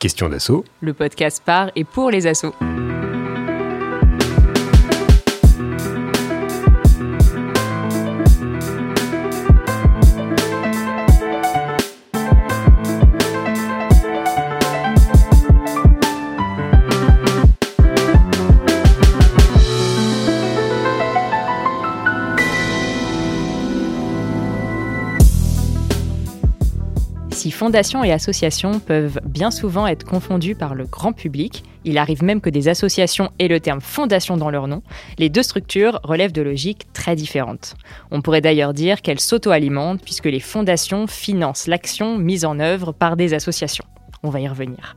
Question d'assaut. Le podcast par et pour les assauts. Si fondations et associations peuvent bien souvent être confondues par le grand public, il arrive même que des associations aient le terme fondation dans leur nom, les deux structures relèvent de logiques très différentes. On pourrait d'ailleurs dire qu'elles s'auto-alimentent puisque les fondations financent l'action mise en œuvre par des associations. On va y revenir.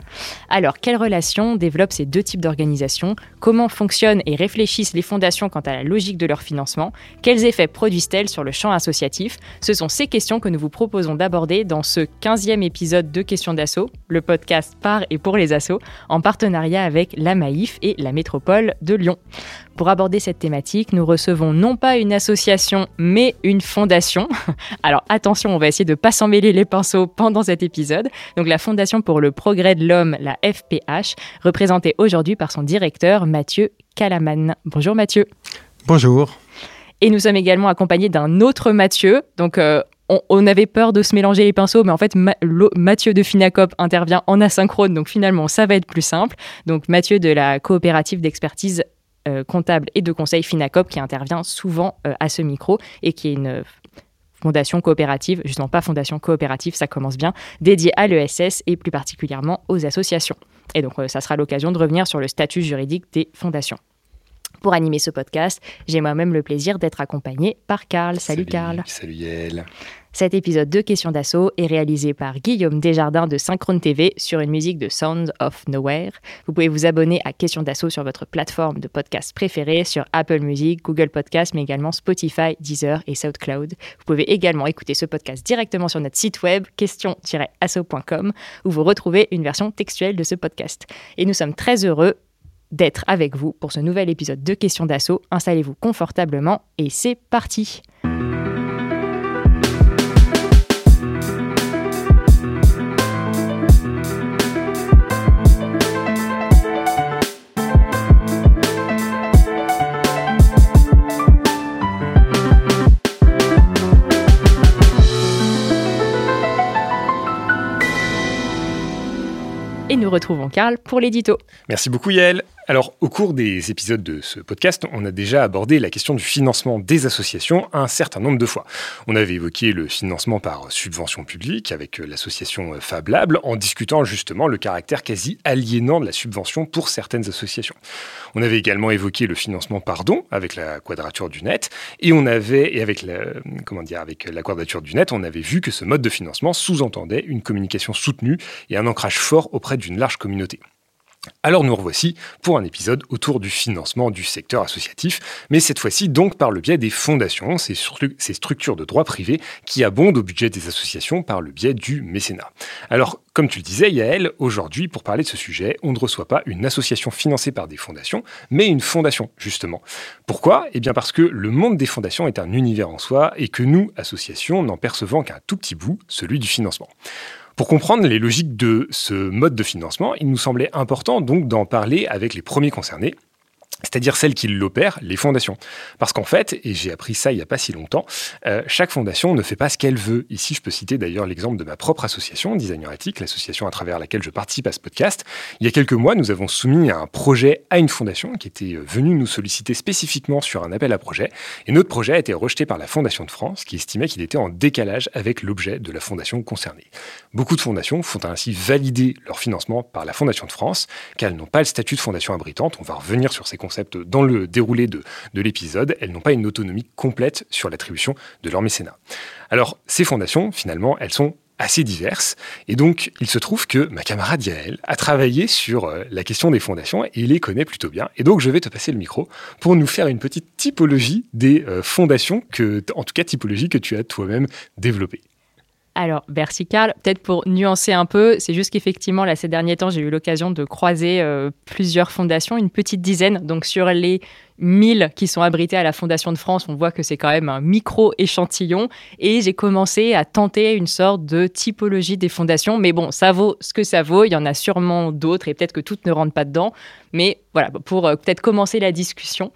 Alors, quelles relations développent ces deux types d'organisations? Comment fonctionnent et réfléchissent les fondations quant à la logique de leur financement? Quels effets produisent-elles sur le champ associatif? Ce sont ces questions que nous vous proposons d'aborder dans ce 15e épisode de Questions d'assaut, le podcast par et pour les assos, en partenariat avec la Maïf et la métropole de Lyon. Pour aborder cette thématique, nous recevons non pas une association, mais une fondation. Alors attention, on va essayer de ne pas s'en mêler les pinceaux pendant cet épisode. Donc la Fondation pour le progrès de l'homme, la FPH, représentée aujourd'hui par son directeur Mathieu Calaman. Bonjour Mathieu. Bonjour. Et nous sommes également accompagnés d'un autre Mathieu. Donc euh, on, avait peur de se mélanger les pinceaux, mais en fait, Mathieu de Finacop intervient en asynchrone, donc finalement, ça va être plus simple. Donc, Mathieu de la coopérative d'expertise comptable et de conseil Finacop qui intervient souvent euh, à ce micro et qui est une fondation coopérative, justement pas fondation coopérative, ça commence bien, dédiée à l'ESS et plus particulièrement aux associations. Et donc euh, ça sera l'occasion de revenir sur le statut juridique des fondations. Pour animer ce podcast, j'ai moi-même le plaisir d'être accompagné par Karl. Salut, Karl. Salut Yael. Cet épisode de Questions d'assaut est réalisé par Guillaume Desjardins de Synchrone TV sur une musique de Sounds of Nowhere. Vous pouvez vous abonner à Questions d'assaut sur votre plateforme de podcast préférée, sur Apple Music, Google Podcast, mais également Spotify, Deezer et SoundCloud. Vous pouvez également écouter ce podcast directement sur notre site web question-asso.com où vous retrouvez une version textuelle de ce podcast. Et nous sommes très heureux d'être avec vous pour ce nouvel épisode de Questions d'assaut. Installez-vous confortablement et c'est parti. Retrouvons Karl pour l'édito. Merci beaucoup Yael. Alors, au cours des épisodes de ce podcast, on a déjà abordé la question du financement des associations un certain nombre de fois. On avait évoqué le financement par subvention publique avec euh, l'association euh, Fablable en discutant justement le caractère quasi aliénant de la subvention pour certaines associations. On avait également évoqué le financement par don avec la quadrature du net et on avait et avec la, comment dire avec la quadrature du net, on avait vu que ce mode de financement sous-entendait une communication soutenue et un ancrage fort auprès d'une large communauté. Alors nous revoici pour un épisode autour du financement du secteur associatif, mais cette fois-ci donc par le biais des fondations, ces, structures de droit privé qui abondent au budget des associations par le biais du mécénat. Alors comme tu le disais Yael, aujourd'hui pour parler de ce sujet, on ne reçoit pas une association financée par des fondations, mais une fondation justement. Pourquoi? Eh bien parce que le monde des fondations est un univers en soi et que nous, associations, n'en percevons qu'un tout petit bout, celui du financement. Pour comprendre les logiques de ce mode de financement, il nous semblait important donc d'en parler avec les premiers concernés, c'est-à-dire celles qui l'opèrent, les fondations. Parce qu'en fait, et j'ai appris ça il n'y a pas si longtemps, euh, chaque fondation ne fait pas ce qu'elle veut. Ici, je peux citer d'ailleurs l'exemple de ma propre association, Designer Ethic, l'association à travers laquelle je participe à ce podcast. Il y a quelques mois, nous avons soumis un projet à une fondation qui était euh, venue nous solliciter spécifiquement sur un appel à projet. Et notre projet a été rejeté par la Fondation de France, qui estimait qu'il était en décalage avec l'objet de la fondation concernée. Beaucoup de fondations font ainsi valider leur financement par la Fondation de France, car elles n'ont pas le statut de fondation abritante. On va revenir sur ces dans le déroulé de, de l'épisode, elles n'ont pas une autonomie complète sur l'attribution de leur mécénat. Alors, ces fondations, finalement, elles sont assez diverses. Et donc, il se trouve que ma camarade Yael a travaillé sur euh, la question des fondations et il les connaît plutôt bien. Et donc, je vais te passer le micro pour nous faire une petite typologie des euh, fondations, que, en tout cas typologie que tu as toi-même développée. Alors, merci Karl. Peut-être pour nuancer un peu, c'est juste qu'effectivement, là, ces derniers temps, j'ai eu l'occasion de croiser euh, plusieurs fondations, une petite dizaine. Donc, sur les 1000 qui sont abrités à la Fondation de France, on voit que c'est quand même un micro-échantillon. Et j'ai commencé à tenter une sorte de typologie des fondations. Mais bon, ça vaut ce que ça vaut. Il y en a sûrement d'autres et peut-être que toutes ne rentrent pas dedans. Mais voilà, pour euh, peut-être commencer la discussion.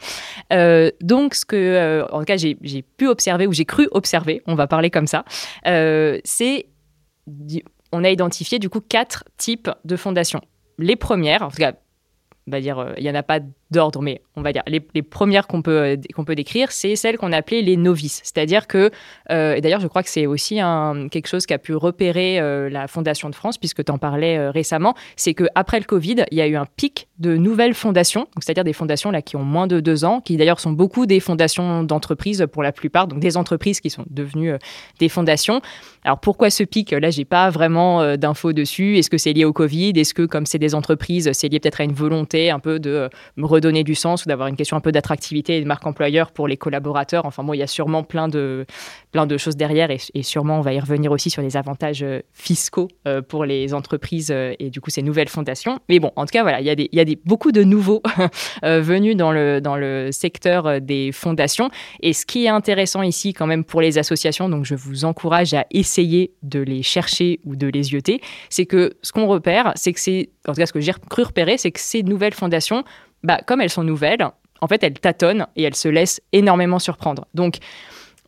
Euh, donc, ce que, euh, en tout cas, j'ai pu observer ou j'ai cru observer, on va parler comme ça, c'est on a identifié du coup quatre types de fondations. Les premières, en tout cas, on va dire, il n'y en a pas d'ordre, mais on va dire les, premières qu'on peut, euh, peut décrire, c'est celles qu'on appelait les novices. C'est-à-dire que, euh, d'ailleurs je crois que c'est aussi quelque chose qu'a pu repérer euh, la Fondation de France, puisque tu en parlais récemment, c'est qu'après le Covid, il y a eu un pic de nouvelles fondations, c'est-à-dire des fondations là, qui ont moins de deux ans, qui d'ailleurs sont beaucoup des fondations d'entreprises pour la plupart, donc des entreprises qui sont devenues des fondations. Alors pourquoi ce pic? Là, j'ai pas vraiment d'infos dessus. Est-ce que c'est lié au Covid? Est-ce que comme c'est des entreprises, c'est lié peut-être à une volonté un peu de me redonner du sens ou d'avoir une question un peu d'attractivité et de marque employeur pour les collaborateurs. Enfin, moi, il y a sûrement plein de, plein de choses derrière et, sûrement on va y revenir aussi sur les avantages euh, fiscaux euh, pour les entreprises euh, et du coup ces nouvelles fondations. Mais bon, en tout cas, voilà, il y a, des, y a des, beaucoup de nouveaux venus dans le, dans le secteur des fondations. Et ce qui est intéressant ici quand même pour les associations, donc je vous encourage à essayer de les chercher ou de les yeuter, c'est que ce qu'on repère, c'est que c'est, en tout cas ce que j'ai cru repérer, c'est que ces nouvelles fondations bah, comme elles sont nouvelles, en fait, elles tâtonnent et elles se laissent énormément surprendre. Donc,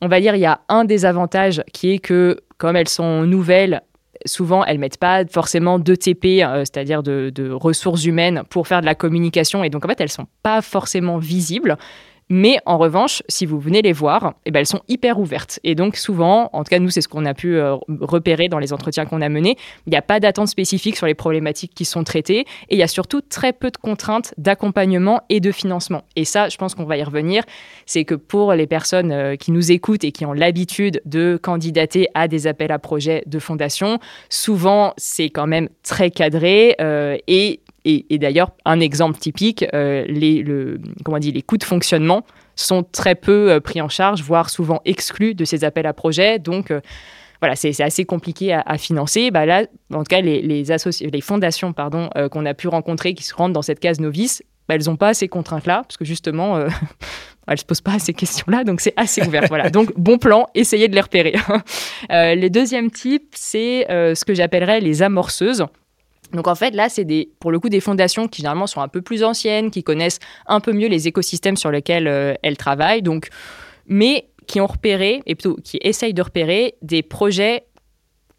on va dire, il y a un des avantages qui est que, comme elles sont nouvelles, souvent, elles mettent pas forcément de TP, euh, c'est-à-dire de, de, ressources humaines, pour faire de la communication. Et donc, en fait, elles sont pas forcément visibles. Mais en revanche, si vous venez les voir, eh ben, elles sont hyper ouvertes. Et donc souvent, en tout cas nous, c'est ce qu'on a pu euh, repérer dans les entretiens qu'on a menés, il n'y a pas d'attente spécifique sur les problématiques qui sont traitées et il y a surtout très peu de contraintes d'accompagnement et de financement. Et ça, je pense qu'on va y revenir, c'est que pour les personnes euh, qui nous écoutent et qui ont l'habitude de candidater à des appels à projets de fondation, souvent c'est quand même très cadré euh, et et, d'ailleurs, un exemple typique, euh, les, le, comment dit, les coûts de fonctionnement sont très peu euh, pris en charge, voire souvent exclus de ces appels à projets. Donc, euh, voilà, c'est assez compliqué à, financer. Bah là, en tout cas, les, les, les fondations pardon, qu'on a pu rencontrer qui se rendent dans cette case novice, bah, elles n'ont pas ces contraintes-là, parce que justement, elles ne se posent pas ces questions-là, donc c'est assez ouvert. voilà. Donc, bon plan, essayez de les repérer. le deuxième type, c'est ce que j'appellerais les amorceuses. Donc en fait, là, c'est des, pour le coup des fondations qui généralement sont un peu plus anciennes, qui connaissent un peu mieux les écosystèmes sur lesquels euh, elles travaillent, donc, mais qui ont repéré, et plutôt qui essayent de repérer des projets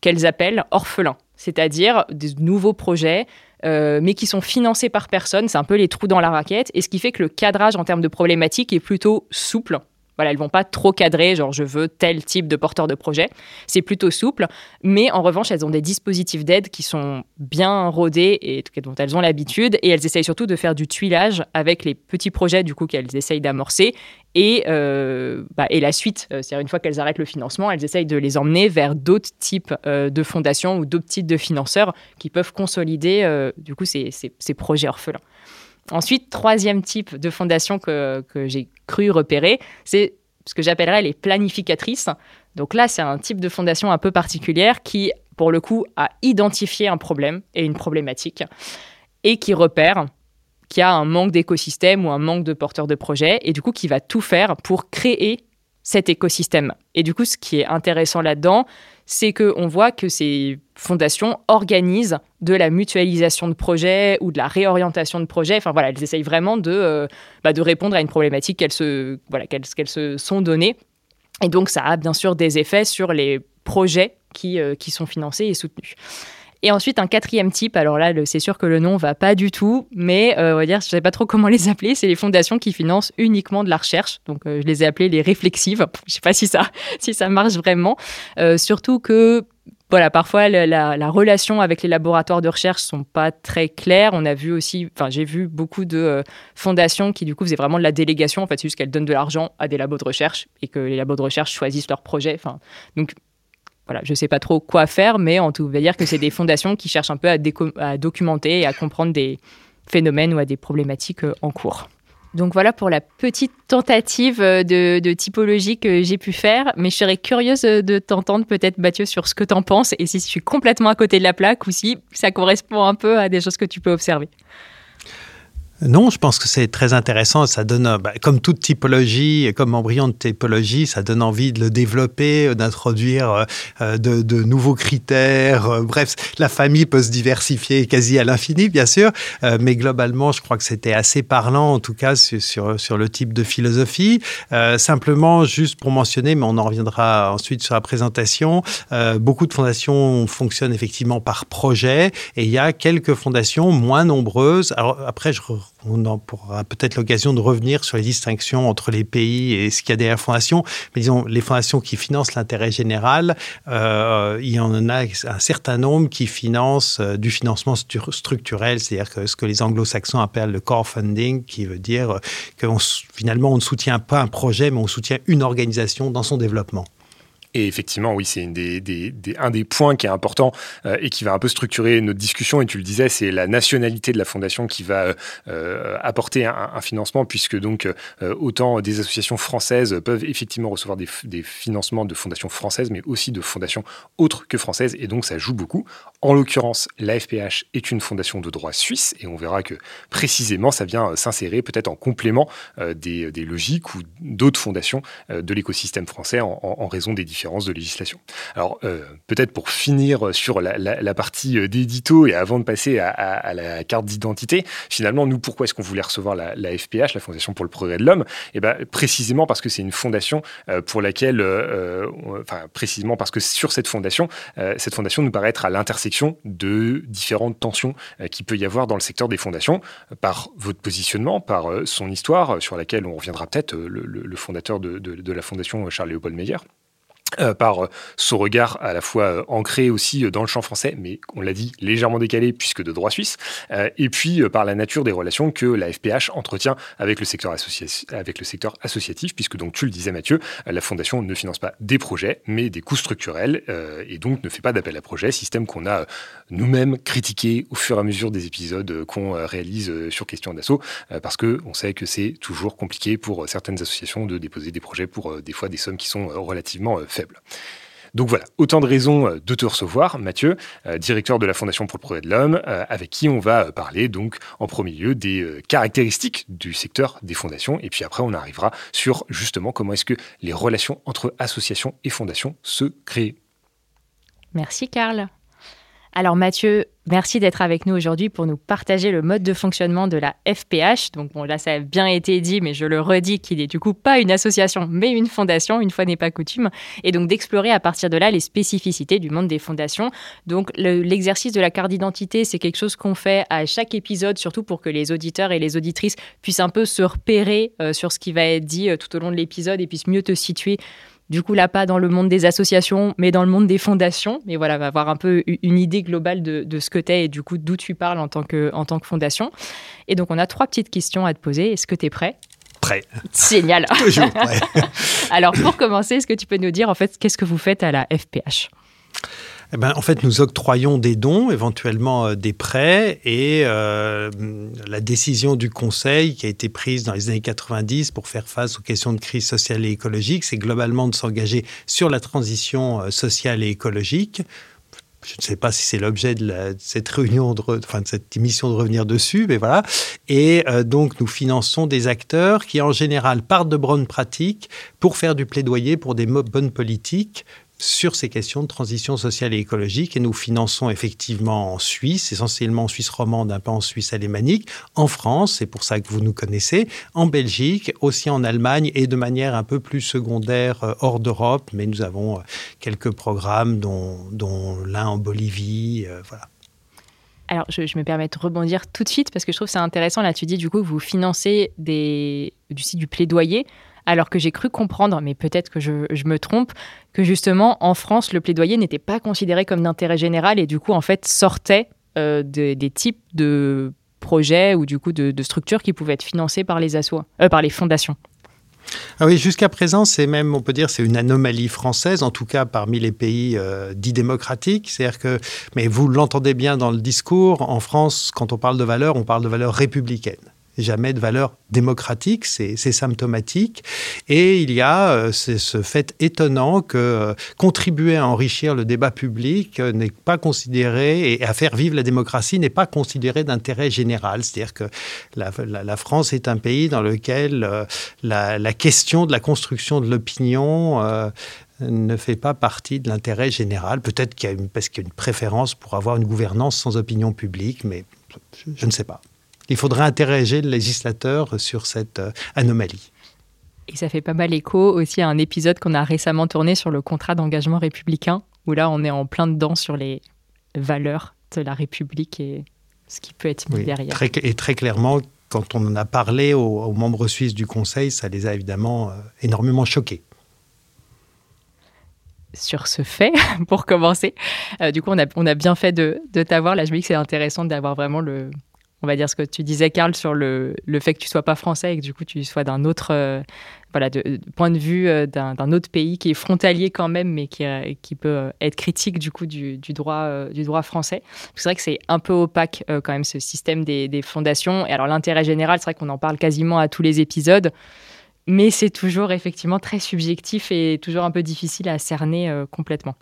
qu'elles appellent orphelins, c'est-à-dire des nouveaux projets, euh, mais qui sont financés par personne, c'est un peu les trous dans la raquette, et ce qui fait que le cadrage en termes de problématiques est plutôt souple voilà, elles vont pas trop cadrer, genre je veux tel type de porteur de projet. C'est plutôt souple, mais en revanche, elles ont des dispositifs d'aide qui sont bien rodés et dont elles ont l'habitude, et elles essayent surtout de faire du tuilage avec les petits projets du coup qu'elles essayent d'amorcer et, euh, bah, la suite, euh, c'est-à-dire une fois qu'elles arrêtent le financement, elles essayent de les emmener vers d'autres types euh, de fondations ou d'autres types de financeurs qui peuvent consolider du coup ces projets orphelins. Ensuite, troisième type de fondation que, j'ai cru repérer, c'est ce que j'appellerais les planificatrices. Donc là, c'est un type de fondation un peu particulière qui, pour le coup, a identifié un problème et une problématique et qui repère qu'il y a un manque d'écosystème ou un manque de porteurs de projets et du coup qui va tout faire pour créer cet écosystème. Et du coup, ce qui est intéressant là-dedans, c'est qu'on voit que ces fondations organisent de la mutualisation de projets ou de la réorientation de projets. Enfin voilà, elles essayent vraiment de, euh, bah, répondre à une problématique qu'elles se, voilà, se sont données. Et donc ça a bien sûr des effets sur les projets qui, euh, qui sont financés et soutenus. Et ensuite, un quatrième type, alors là, c'est sûr que le nom va pas du tout, mais euh, on va dire, je ne sais pas trop comment les appeler, c'est les fondations qui financent uniquement de la recherche. Donc, euh, je les ai appelées les réflexives. Je ne sais pas si ça, si ça marche vraiment. Euh, surtout que voilà, parfois la, relation avec les laboratoires de recherche sont pas très claires. On a vu aussi, enfin j'ai vu beaucoup de fondations qui du coup faisaient vraiment de la délégation. En fait, c'est juste qu'elles donnent de l'argent à des labos de recherche et que les labos de recherche choisissent leur projet. Enfin, donc voilà, je ne sais pas trop quoi faire, mais tout cas, dire que c'est des fondations qui cherchent un peu à, documenter et à comprendre des phénomènes ou à des problématiques euh, en cours. Donc voilà pour la petite tentative euh, de, typologie que j'ai pu faire, mais je serais curieuse de t'entendre peut-être Mathieu sur ce que tu en penses et si je suis complètement à côté de la plaque ou si ça correspond un peu à des choses que tu peux observer. Non, je pense que c'est très intéressant. Ça donne, bah, comme toute typologie, comme embryon de typologie, ça donne envie de le développer, euh, d'introduire euh, euh, de, nouveaux critères. Bref, la famille peut se diversifier quasi à l'infini, bien sûr, mais globalement, je crois que c'était assez parlant, en tout cas, sur, sur, le type de philosophie. simplement, juste pour mentionner, mais on en reviendra ensuite sur la présentation, beaucoup de fondations fonctionnent effectivement par projet et il y a quelques fondations moins nombreuses. Alors après, je on aura peut-être l'occasion de revenir sur les distinctions entre les pays et ce qu'il y a derrière fondations. Mais disons, les fondations qui financent l'intérêt général, euh, il y en a un certain nombre qui financent euh, du financement structurel, c'est-à-dire que ce que les anglo-saxons appellent le core funding, qui veut dire que finalement on ne soutient pas un projet, mais on soutient une organisation dans son développement. Et effectivement, oui, c'est un des points qui est important euh, et qui va un peu structurer notre discussion. Et tu le disais, c'est la nationalité de la fondation qui va euh, euh, apporter un, financement, puisque donc autant des associations françaises peuvent effectivement recevoir des, financements de fondations françaises, mais aussi de fondations autres que françaises. Et donc, ça joue beaucoup. En l'occurrence, la FPH est une fondation de droit suisse, et on verra que précisément, ça vient s'insérer peut-être en complément des, logiques ou d'autres fondations de l'écosystème français en, en raison des différences de législation. Alors, euh, peut-être pour finir sur la, partie euh, d'édito et avant de passer à, la carte d'identité, finalement, nous, pourquoi est-ce qu'on voulait recevoir la, FPH, la Fondation pour le progrès de l'homme? Eh bien, précisément parce que c'est une fondation euh, pour laquelle, enfin, précisément parce que sur cette fondation, cette fondation nous paraît être à l'intersection de différentes tensions qui peut y avoir dans le secteur des fondations, par votre positionnement, par son histoire, sur laquelle on reviendra peut-être, le, fondateur de, de la fondation, Charles-Léopold Meyer. Euh, par euh, son regard à la fois euh, ancré aussi dans le champ français, mais on l'a dit légèrement décalé puisque de droit suisse, et puis par la nature des relations que la FPH entretient avec le secteur, associatif, puisque donc tu le disais Mathieu, la fondation ne finance pas des projets, mais des coûts structurels, et donc ne fait pas d'appel à projet, système qu'on a nous-mêmes critiqué au fur et à mesure des épisodes qu'on réalise sur question d'assaut, parce que on sait que c'est toujours compliqué pour certaines associations de déposer des projets pour des fois des sommes qui sont relativement faibles. Donc voilà, autant de raisons euh, de te recevoir, Mathieu, euh, directeur de la Fondation pour le progrès de l'homme, euh, avec qui on va parler donc en premier lieu des caractéristiques du secteur des fondations, et puis après on arrivera sur justement comment est-ce que les relations entre associations et fondations se créent. Merci Karl. Alors Mathieu, merci d'être avec nous aujourd'hui pour nous partager le mode de fonctionnement de la FPH. Donc bon, là ça a bien été dit, mais je le redis qu'il est du coup pas une association, mais une fondation, une fois n'est pas coutume. Et donc d'explorer à partir de là les spécificités du monde des fondations. Donc l'exercice de la carte d'identité, c'est quelque chose qu'on fait à chaque épisode, surtout pour que les auditeurs et les auditrices puissent un peu se repérer euh, sur ce qui va être dit euh, tout au long de l'épisode et puissent mieux te situer du coup, là, pas dans le monde des associations, mais dans le monde des fondations. Mais voilà, va avoir un peu une idée globale de, ce que tu es et du coup d'où tu parles en tant, que, en tant que fondation. Et donc, on a trois petites questions à te poser. Est-ce que tu es prêt? Prêt. Génial. Toujours prêt. Alors, pour commencer, est-ce que tu peux nous dire en fait qu'est-ce que vous faites à la FPH eh ben, en fait, nous octroyons des dons, éventuellement euh, des prêts, et euh, la décision du Conseil qui a été prise dans les années 90 pour faire face aux questions de crise sociale et écologique, c'est globalement de s'engager sur la transition euh, sociale et écologique. Je ne sais pas si c'est l'objet de, cette réunion, de, enfin de cette émission de revenir dessus, mais voilà. Et donc, nous finançons des acteurs qui, en général, partent de bonnes pratiques pour faire du plaidoyer pour des bonnes politiques sur ces questions de transition sociale et écologique et nous finançons effectivement en Suisse, essentiellement en Suisse romande, un peu en Suisse alémanique, en France, c'est pour ça que vous nous connaissez, en Belgique, aussi en Allemagne et de manière un peu plus secondaire euh, hors d'Europe, mais nous avons euh, quelques programmes dont, l'un en Bolivie, euh, voilà. Alors, je, me permets de rebondir tout de suite parce que je trouve ça intéressant. Là, tu dis du coup que vous financez des, du, du plaidoyer alors que j'ai cru comprendre, mais peut-être que je, me trompe, que justement en France, le plaidoyer n'était pas considéré comme d'intérêt général et du coup, en fait, sortait euh, des types de projets ou du coup de, structures qui pouvaient être financées par les euh, par les fondations. Ah oui, jusqu'à présent, c'est même, on peut dire, c'est une anomalie française, en tout cas parmi les pays euh, dits démocratiques. C'est-à-dire que, mais vous l'entendez bien dans le discours, en France, quand on parle de valeurs, on parle de valeurs républicaines. Jamais de valeur démocratique, c'est symptomatique. Et il y a euh, ce fait étonnant que euh, contribuer à enrichir le débat public euh, n'est pas considéré, et à faire vivre la démocratie n'est pas considéré d'intérêt général. C'est-à-dire que la, France est un pays dans lequel la, question de la construction de l'opinion ne fait pas partie de l'intérêt général. Peut-être qu'il y a une, parce qu'il y a une préférence pour avoir une gouvernance sans opinion publique, mais je ne sais pas. Il faudrait interroger le législateur sur cette euh, anomalie. Et ça fait pas mal écho aussi à un épisode qu'on a récemment tourné sur le contrat d'engagement républicain, où là on est en plein dedans sur les valeurs de la République et ce qui peut être mis derrière. Très, et très clairement, quand on en a parlé aux, membres suisses du Conseil, ça les a évidemment euh, énormément choqués sur ce fait, pour commencer. Euh, du coup, on a, on a bien fait de, de t'avoir. Là, je me dis que c'est intéressant d'avoir vraiment le, on va dire ce que tu disais, Karl, sur le, le, fait que tu sois pas français et que du coup tu sois d'un autre, euh, voilà, de, point de vue euh, d'un autre pays qui est frontalier quand même, mais qui, euh, qui peut être critique du coup du, du droit, du droit français. C'est vrai que c'est un peu opaque quand même ce système des, des fondations. Et alors l'intérêt général, c'est vrai qu'on en parle quasiment à tous les épisodes. Mais c'est toujours effectivement très subjectif et toujours un peu difficile à cerner complètement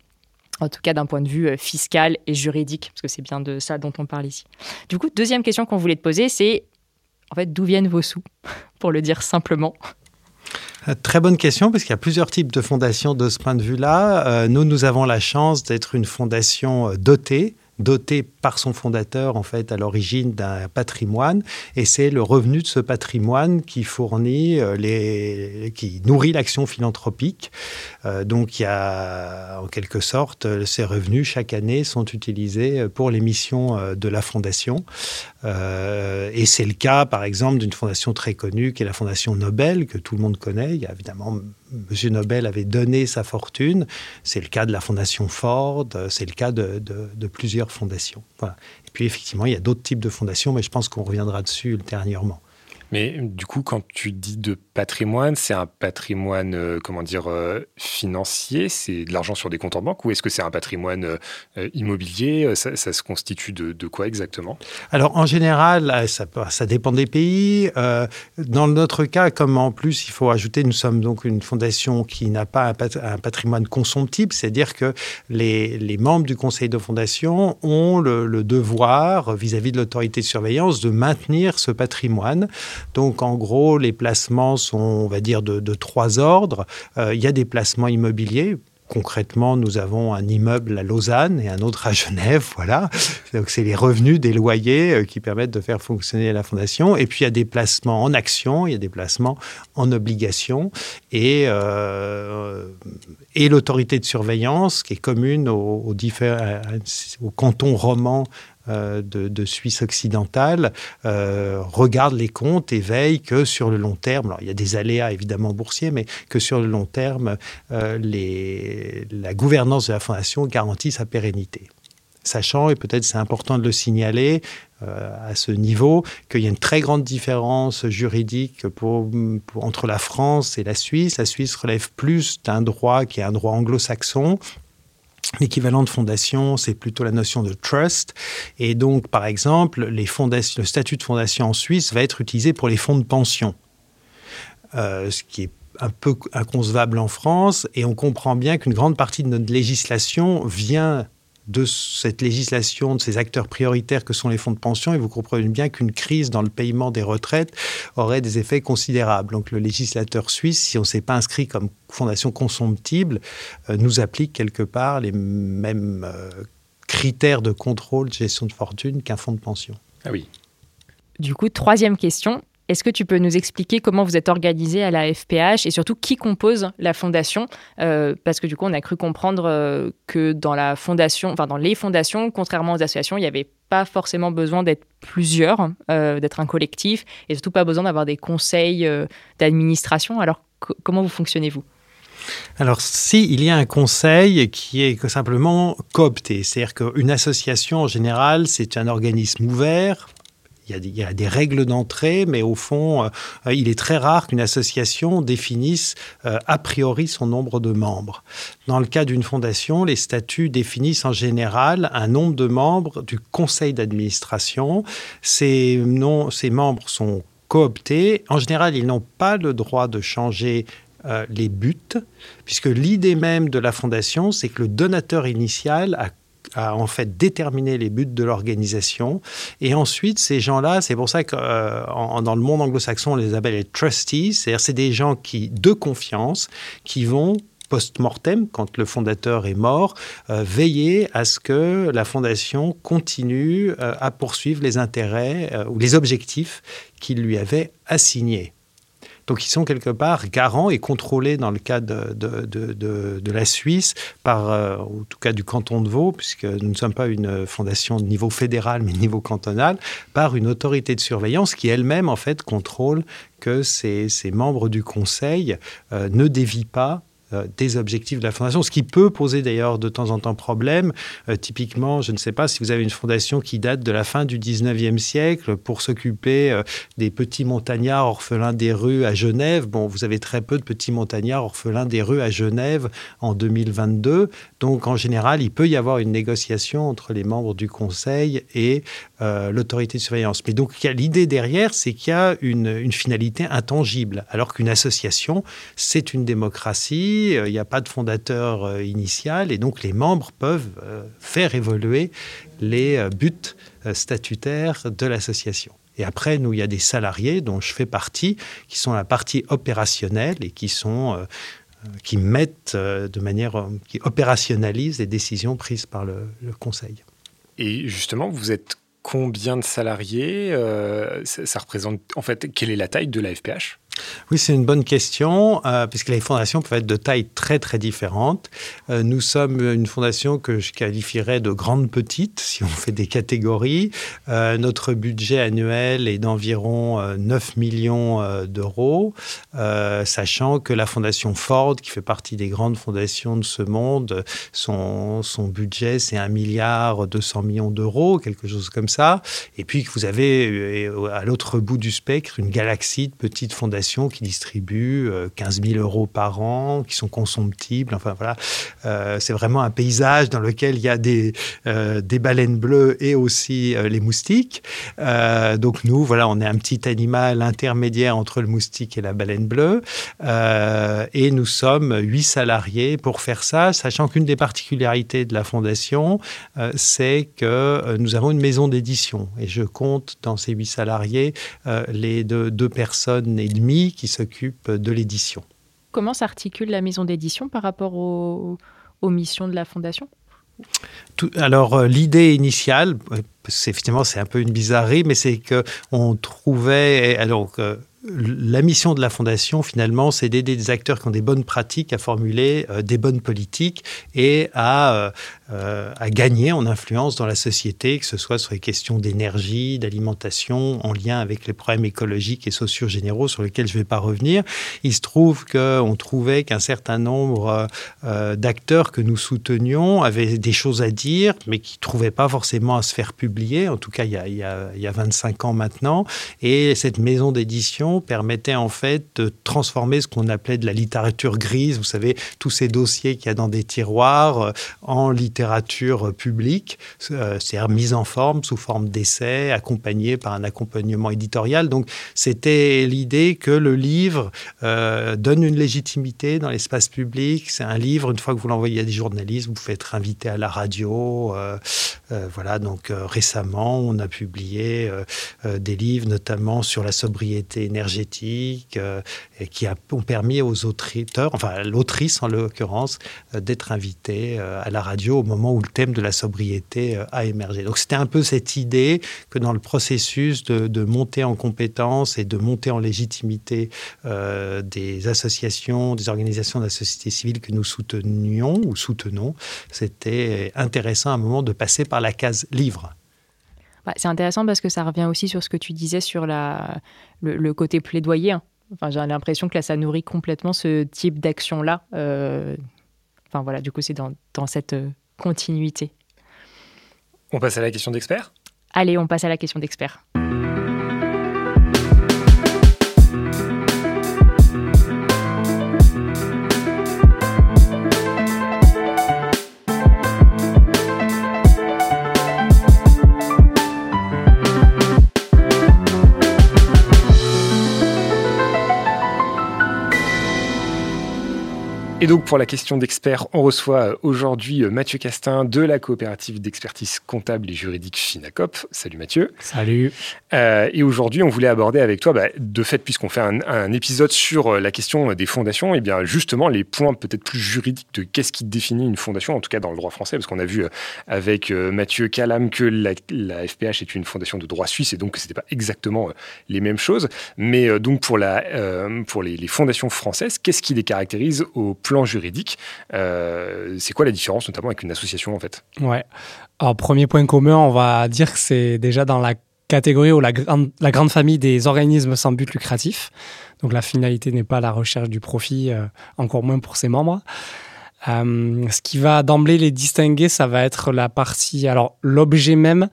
en tout cas d'un point de vue euh, fiscal et juridique, parce que c'est bien de ça dont on parle ici. Du coup, deuxième question qu'on voulait te poser, c'est en fait d'où viennent vos sous, pour le dire simplement? Euh, Très bonne question, parce qu'il y a plusieurs types de fondations de ce point de vue-là. Euh, nous, nous avons la chance d'être une fondation dotée doté par son fondateur en fait à l'origine d'un patrimoine. Et c'est le revenu de ce patrimoine qui fournit euh, les qui nourrit l'action philanthropique. Euh, donc il y a en quelque sorte euh, ces revenus chaque année sont utilisés pour les missions de la fondation. Et c'est le cas par exemple d'une fondation très connue qui est la fondation Nobel que tout le monde connaît. Il y a évidemment M. Nobel avait donné sa fortune. C'est le cas de la fondation Ford, c'est le cas de, plusieurs fondations. Et puis effectivement, il y a d'autres types de fondations, mais je pense qu'on reviendra dessus ultérieurement. Mais du coup, quand tu dis de patrimoine, c'est un patrimoine, euh, comment dire, euh, financier, c'est de l'argent sur des comptes en banque, ou est-ce que c'est un patrimoine euh, immobilier? Ça, se constitue de, quoi exactement? Alors en général, ça, dépend des pays. dans notre cas, comme en plus il faut ajouter, nous sommes donc une fondation qui n'a pas un, patrimoine consomptible, c'est-à-dire que les, membres du conseil de fondation ont le devoir vis-à-vis de l'autorité de surveillance de maintenir ce patrimoine. Donc en gros, les placements sont, on va dire, de, trois ordres. Euh, il y a des placements immobiliers, concrètement, nous avons un immeuble à Lausanne et un autre à Genève, voilà. Donc, c'est les revenus des loyers euh, qui permettent de faire fonctionner la fondation. Et puis, il y a des placements en actions, il y a des placements en obligations. Et, euh, et l'autorité de surveillance, qui est commune aux, aux, aux cantons romans euh, de, Suisse occidentale euh, regarde les comptes et veille que sur le long terme, alors il y a des aléas évidemment boursiers, mais que sur le long terme, euh, la gouvernance de la fondation garantit sa pérennité sachant, et peut-être c'est important de le signaler à ce niveau, qu'il y a une très grande différence juridique entre la France et la Suisse. La Suisse relève plus d'un droit qui est un droit anglo-saxon, L'équivalent de fondation, c'est plutôt la notion de trust. Et donc, par exemple, le statut de fondation en Suisse va être utilisé pour les fonds de pension, euh, ce qui est un peu inconcevable en France. Et on comprend bien qu'une grande partie de notre législation vient de cette législation, de ces acteurs prioritaires que sont les fonds de pension, et vous comprenez bien qu'une crise dans le paiement des retraites aurait des effets considérables. Donc le législateur suisse, si on ne s'est pas inscrit comme fondation consomptible, euh, nous applique quelque part les mêmes euh, critères de contrôle de gestion de fortune qu'un fonds de pension. Ah oui. Du coup, troisième question, est-ce que tu peux nous expliquer comment vous êtes organisé à la FPH et surtout qui compose la fondation euh, Parce que du coup, on a cru comprendre euh, que dans la fondation, enfin dans les fondations, contrairement aux associations, il n'y avait pas forcément besoin d'être plusieurs, euh, d'être un collectif, et surtout pas besoin d'avoir des conseils d'administration. Alors, comment vous fonctionnez-vous alors, si il y a un conseil qui est simplement coopté, c'est-à-dire qu'une association en général, c'est un organisme ouvert, il y, a des, règles d'entrée, mais au fond, euh, il est très rare qu'une association définisse euh, a priori son nombre de membres. Dans le cas d'une fondation, les statuts définissent en général un nombre de membres du conseil d'administration. Ces, membres sont coopter. En général, ils n'ont pas le droit de changer euh, les buts, puisque l'idée même de la fondation, c'est que le donateur initial a en fait déterminé les buts de l'organisation. Et ensuite, ces gens-là, c'est pour ça que euh, dans le monde anglo-saxon, on les appelle les trustees, c'est-à-dire c'est des gens qui, de confiance, qui vont post-mortem, quand le fondateur est mort, euh, veiller à ce que la fondation continue euh, à poursuivre les intérêts ou les objectifs qu'il lui avait assignés. Donc ils sont quelque part garants et contrôlés dans le cas de, de, la Suisse, par, en tout cas du canton de Vaud, puisque nous ne sommes pas une fondation de niveau fédéral, mais de niveau cantonal, par une autorité de surveillance qui elle-même en fait contrôle que ces, membres du conseil ne dévient pas euh, des objectifs de la fondation, ce qui peut poser d'ailleurs de temps en temps problème. Euh, typiquement, je ne sais pas si vous avez une fondation qui date de la fin du 19e siècle pour s'occuper euh, des petits montagnards orphelins des rues à Genève. Bon, vous avez très peu de petits montagnards orphelins des rues à Genève en 2022. Donc, en général, il peut y avoir une négociation entre les membres du conseil et l'autorité de surveillance. Mais donc, l'idée derrière, c'est qu'il y a une finalité intangible, alors qu'une association, c'est une démocratie euh, il n'y a pas de fondateur euh, initial, et donc les membres peuvent euh, faire évoluer les buts statutaires de l'association. Et après, nous, il y a des salariés dont je fais partie, qui sont la partie opérationnelle et qui sont qui mettent de manière, qui opérationnalisent les décisions prises par le, conseil. Et justement, vous êtes combien de salariés ça, ça, représente, en fait, quelle est la taille de la FPH oui, c'est une bonne question, euh, puisque les fondations peuvent être de tailles très très différentes. Euh, nous sommes une fondation que je qualifierais de grande petite, si on fait des catégories. Euh, notre budget annuel est d'environ 9 millions d'euros, sachant que la fondation Ford, qui fait partie des grandes fondations de ce monde, son, son budget c'est 1 milliard 200 millions d'euros, quelque chose comme ça. Et puis que vous avez à l'autre bout du spectre une galaxie de petites fondations qui distribuent 15 euh, 000 euros par an, qui sont consomptibles. Enfin voilà, euh, c'est vraiment un paysage dans lequel il y a des, euh, des baleines bleues et aussi les moustiques. donc nous, voilà, on est un petit animal intermédiaire entre le moustique et la baleine bleue. et nous sommes huit salariés pour faire ça, sachant qu'une des particularités de la fondation, c'est que nous avons une maison d'édition. Et je compte dans ces huit salariés les deux, deux personnes et demie qui s'occupe de l'édition. Comment s'articule la maison d'édition par rapport aux, missions de la Fondation? Alors euh, l'idée initiale, euh, c'est effectivement c'est un peu une bizarrerie, mais c'est que on trouvait alors la mission de la Fondation, finalement, c'est d'aider des acteurs qui ont des bonnes pratiques à formuler euh, des bonnes politiques et à, à, gagner en influence dans la société, que ce soit sur les questions d'énergie, d'alimentation, en lien avec les problèmes écologiques et sociaux généraux sur lesquels je ne vais pas revenir. Il se trouve qu'on trouvait qu'un certain nombre d'acteurs que nous soutenions avaient des choses à dire, mais qui ne trouvaient pas forcément à se faire publier, en tout cas il y a, il y a, il y a 25 ans maintenant. Et cette maison d'édition permettait en fait de transformer ce qu'on appelait de la littérature grise, vous savez, tous ces dossiers qu'il y a dans des tiroirs, euh, en littérature publique, euh, c'est-à-dire mise en forme sous forme d'essai, accompagné par un accompagnement éditorial. Donc c'était l'idée que le livre euh, donne une légitimité dans l'espace public. C'est un livre, une fois que vous l'envoyez à des journalistes, vous pouvez être invité à la radio. Voilà, donc récemment, on a publié des livres, notamment sur la sobriété énergétique euh, qui ont permis aux auteurs, enfin l'autrice en l'occurrence, euh, d'être invitée euh, à la radio au moment où le thème de la sobriété a émergé. Donc c'était un peu cette idée que dans le processus de, de monter en compétences et de monter en légitimité des associations, des organisations de la société civile que nous soutenions ou soutenons, c'était intéressant à un moment de passer par la case livre. Bah, c'est intéressant parce que ça revient aussi sur ce que tu disais sur la, le, côté plaidoyer. Hein. Enfin, j'ai l'impression que là, ça nourrit complètement ce type d'action-là. Euh, enfin voilà, du coup, c'est dans, dans, cette euh, continuité. On passe à la question d'expert? Allez, on passe à la question d'expert. Et donc pour la question d'expert, on reçoit euh, aujourd'hui euh, Mathieu Castin de la coopérative d'expertise comptable et juridique Finacop. Salut Mathieu. Salut. Euh, et aujourd'hui, on voulait aborder avec toi, bah, de fait, puisqu'on fait un, épisode sur la question des fondations, et eh bien justement les points peut-être plus juridiques de qu'est-ce qui définit une fondation, en tout cas dans le droit français, parce qu'on a vu avec Mathieu Calam que la, FPH est une fondation de droit suisse et donc ce n'était pas exactement les mêmes choses. Mais donc pour, la, pour les, les fondations françaises, qu'est-ce qui les caractérise au plan juridique. Euh, c'est quoi la différence, notamment avec une association, en fait? Ouais. Alors, premier point commun, on va dire que c'est déjà dans la catégorie ou la, grande, famille des organismes sans but lucratif. Donc, la finalité n'est pas la recherche du profit, euh, encore moins pour ses membres. Euh, ce qui va d'emblée les distinguer, ça va être la partie. Alors, l'objet même,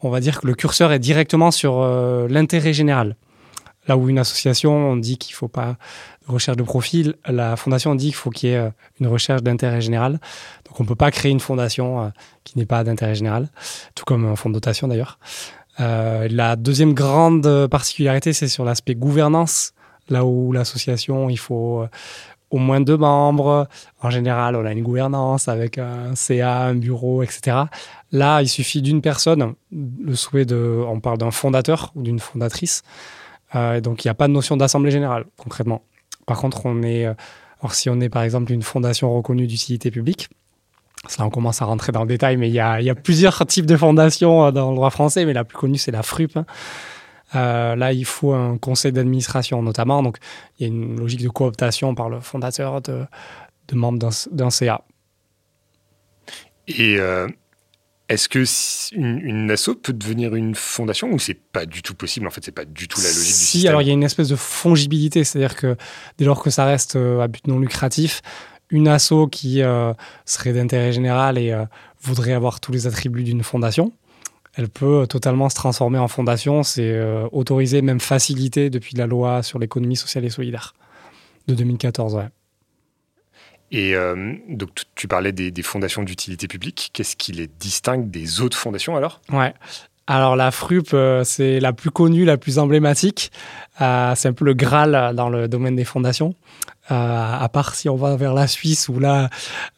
on va dire que le curseur est directement sur l'intérêt général. Là où une association, on dit qu'il ne faut pas recherche de profil, la fondation dit qu'il faut qu'il y ait euh, une recherche d'intérêt général. Donc on ne peut pas créer une fondation euh, qui n'est pas d'intérêt général, tout comme un fonds de dotation d'ailleurs. Euh, la deuxième grande particularité, c'est sur l'aspect gouvernance, là où l'association, il faut au moins deux membres. En général, on a une gouvernance avec un CA, un bureau, etc. Là, il suffit d'une personne. Le souhait de, on parle d'un fondateur ou d'une fondatrice. Donc il n'y a pas de notion d'assemblée générale concrètement. Par contre, on est, euh, si on est par exemple une fondation reconnue d'utilité publique, là on commence à rentrer dans le détail, mais il y a, plusieurs types de fondations euh, dans le droit français, mais la plus connue c'est la FRUP. Hein. là, il faut un conseil d'administration notamment, donc il y a une logique de cooptation par le fondateur de, membres d'un CA. est-ce que une, une, asso peut devenir une fondation ou c'est pas du tout possible? En fait, c'est pas du tout la logique du système. Si, alors il y a une espèce de fongibilité, c'est-à-dire que dès lors que ça reste euh, à but non lucratif, une asso qui euh, serait d'intérêt général et euh, voudrait avoir tous les attributs d'une fondation, elle peut totalement se transformer en fondation. C'est autorisé, même facilité depuis la loi sur l'économie sociale et solidaire de 2014. Ouais. Et euh, donc, tu parlais des, fondations d'utilité publique. Qu'est-ce qui les distingue des autres fondations alors? Ouais. Alors, la FRUP, euh, c'est la plus connue, la plus emblématique. Euh, c'est un peu le Graal dans le domaine des fondations. à part si on va vers la Suisse, où là,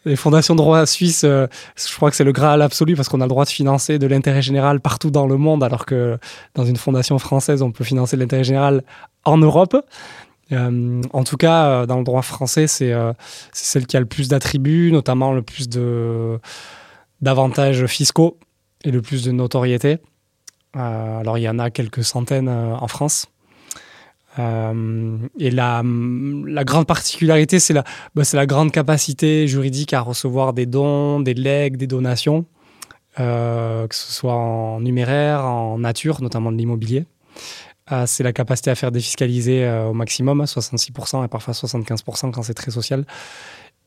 les fondations de droit suisse, je crois que c'est le Graal absolu parce qu'on a le droit de financer de l'intérêt général partout dans le monde, alors que dans une fondation française, on peut financer l'intérêt général en Europe. Euh, en tout cas, euh, dans le droit français, euh, c'est celle qui a le plus d'attributs, notamment le plus d'avantages fiscaux et le plus de notoriété. alors, il y en a quelques centaines en France. et la, grande particularité, c'est la, bah, la grande capacité juridique à recevoir des dons, des legs, des donations, que ce soit en numéraire, en nature, notamment de l'immobilier. Ah, c'est la capacité à faire défiscaliser euh, au maximum, 66% et parfois 75% quand c'est très social.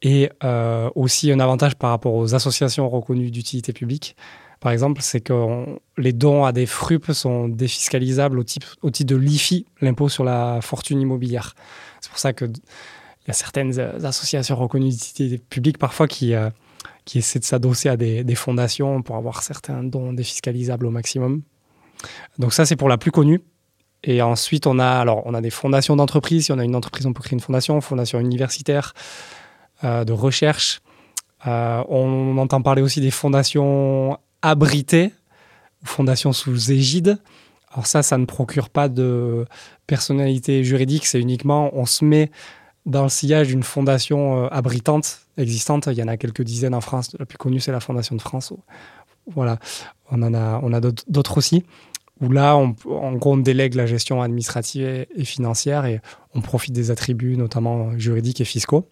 Et euh, aussi un avantage par rapport aux associations reconnues d'utilité publique. Par exemple, c'est que les dons à des FRUP sont défiscalisables au, type, au titre de l'IFI, l'impôt sur la fortune immobilière. C'est pour ça qu'il y a certaines euh, associations reconnues d'utilité publique parfois qui, qui essaient de s'adosser à des, fondations pour avoir certains dons défiscalisables au maximum. Donc ça, c'est pour la plus connue. Et ensuite, on a, alors, on a des fondations d'entreprise. Si on a une entreprise, on peut créer une fondation, fondation universitaire, euh, de recherche. Euh, on entend parler aussi des fondations abritées, fondations sous égide. Alors ça, ça ne procure pas de personnalité juridique, c'est uniquement, on se met dans le sillage d'une fondation euh, abritante existante. Il y en a quelques dizaines en France. La plus connue, c'est la Fondation de France. Voilà, on en a, on a d'autres aussi où là, on, en gros, on délègue la gestion administrative et, financière et on profite des attributs, notamment juridiques et fiscaux.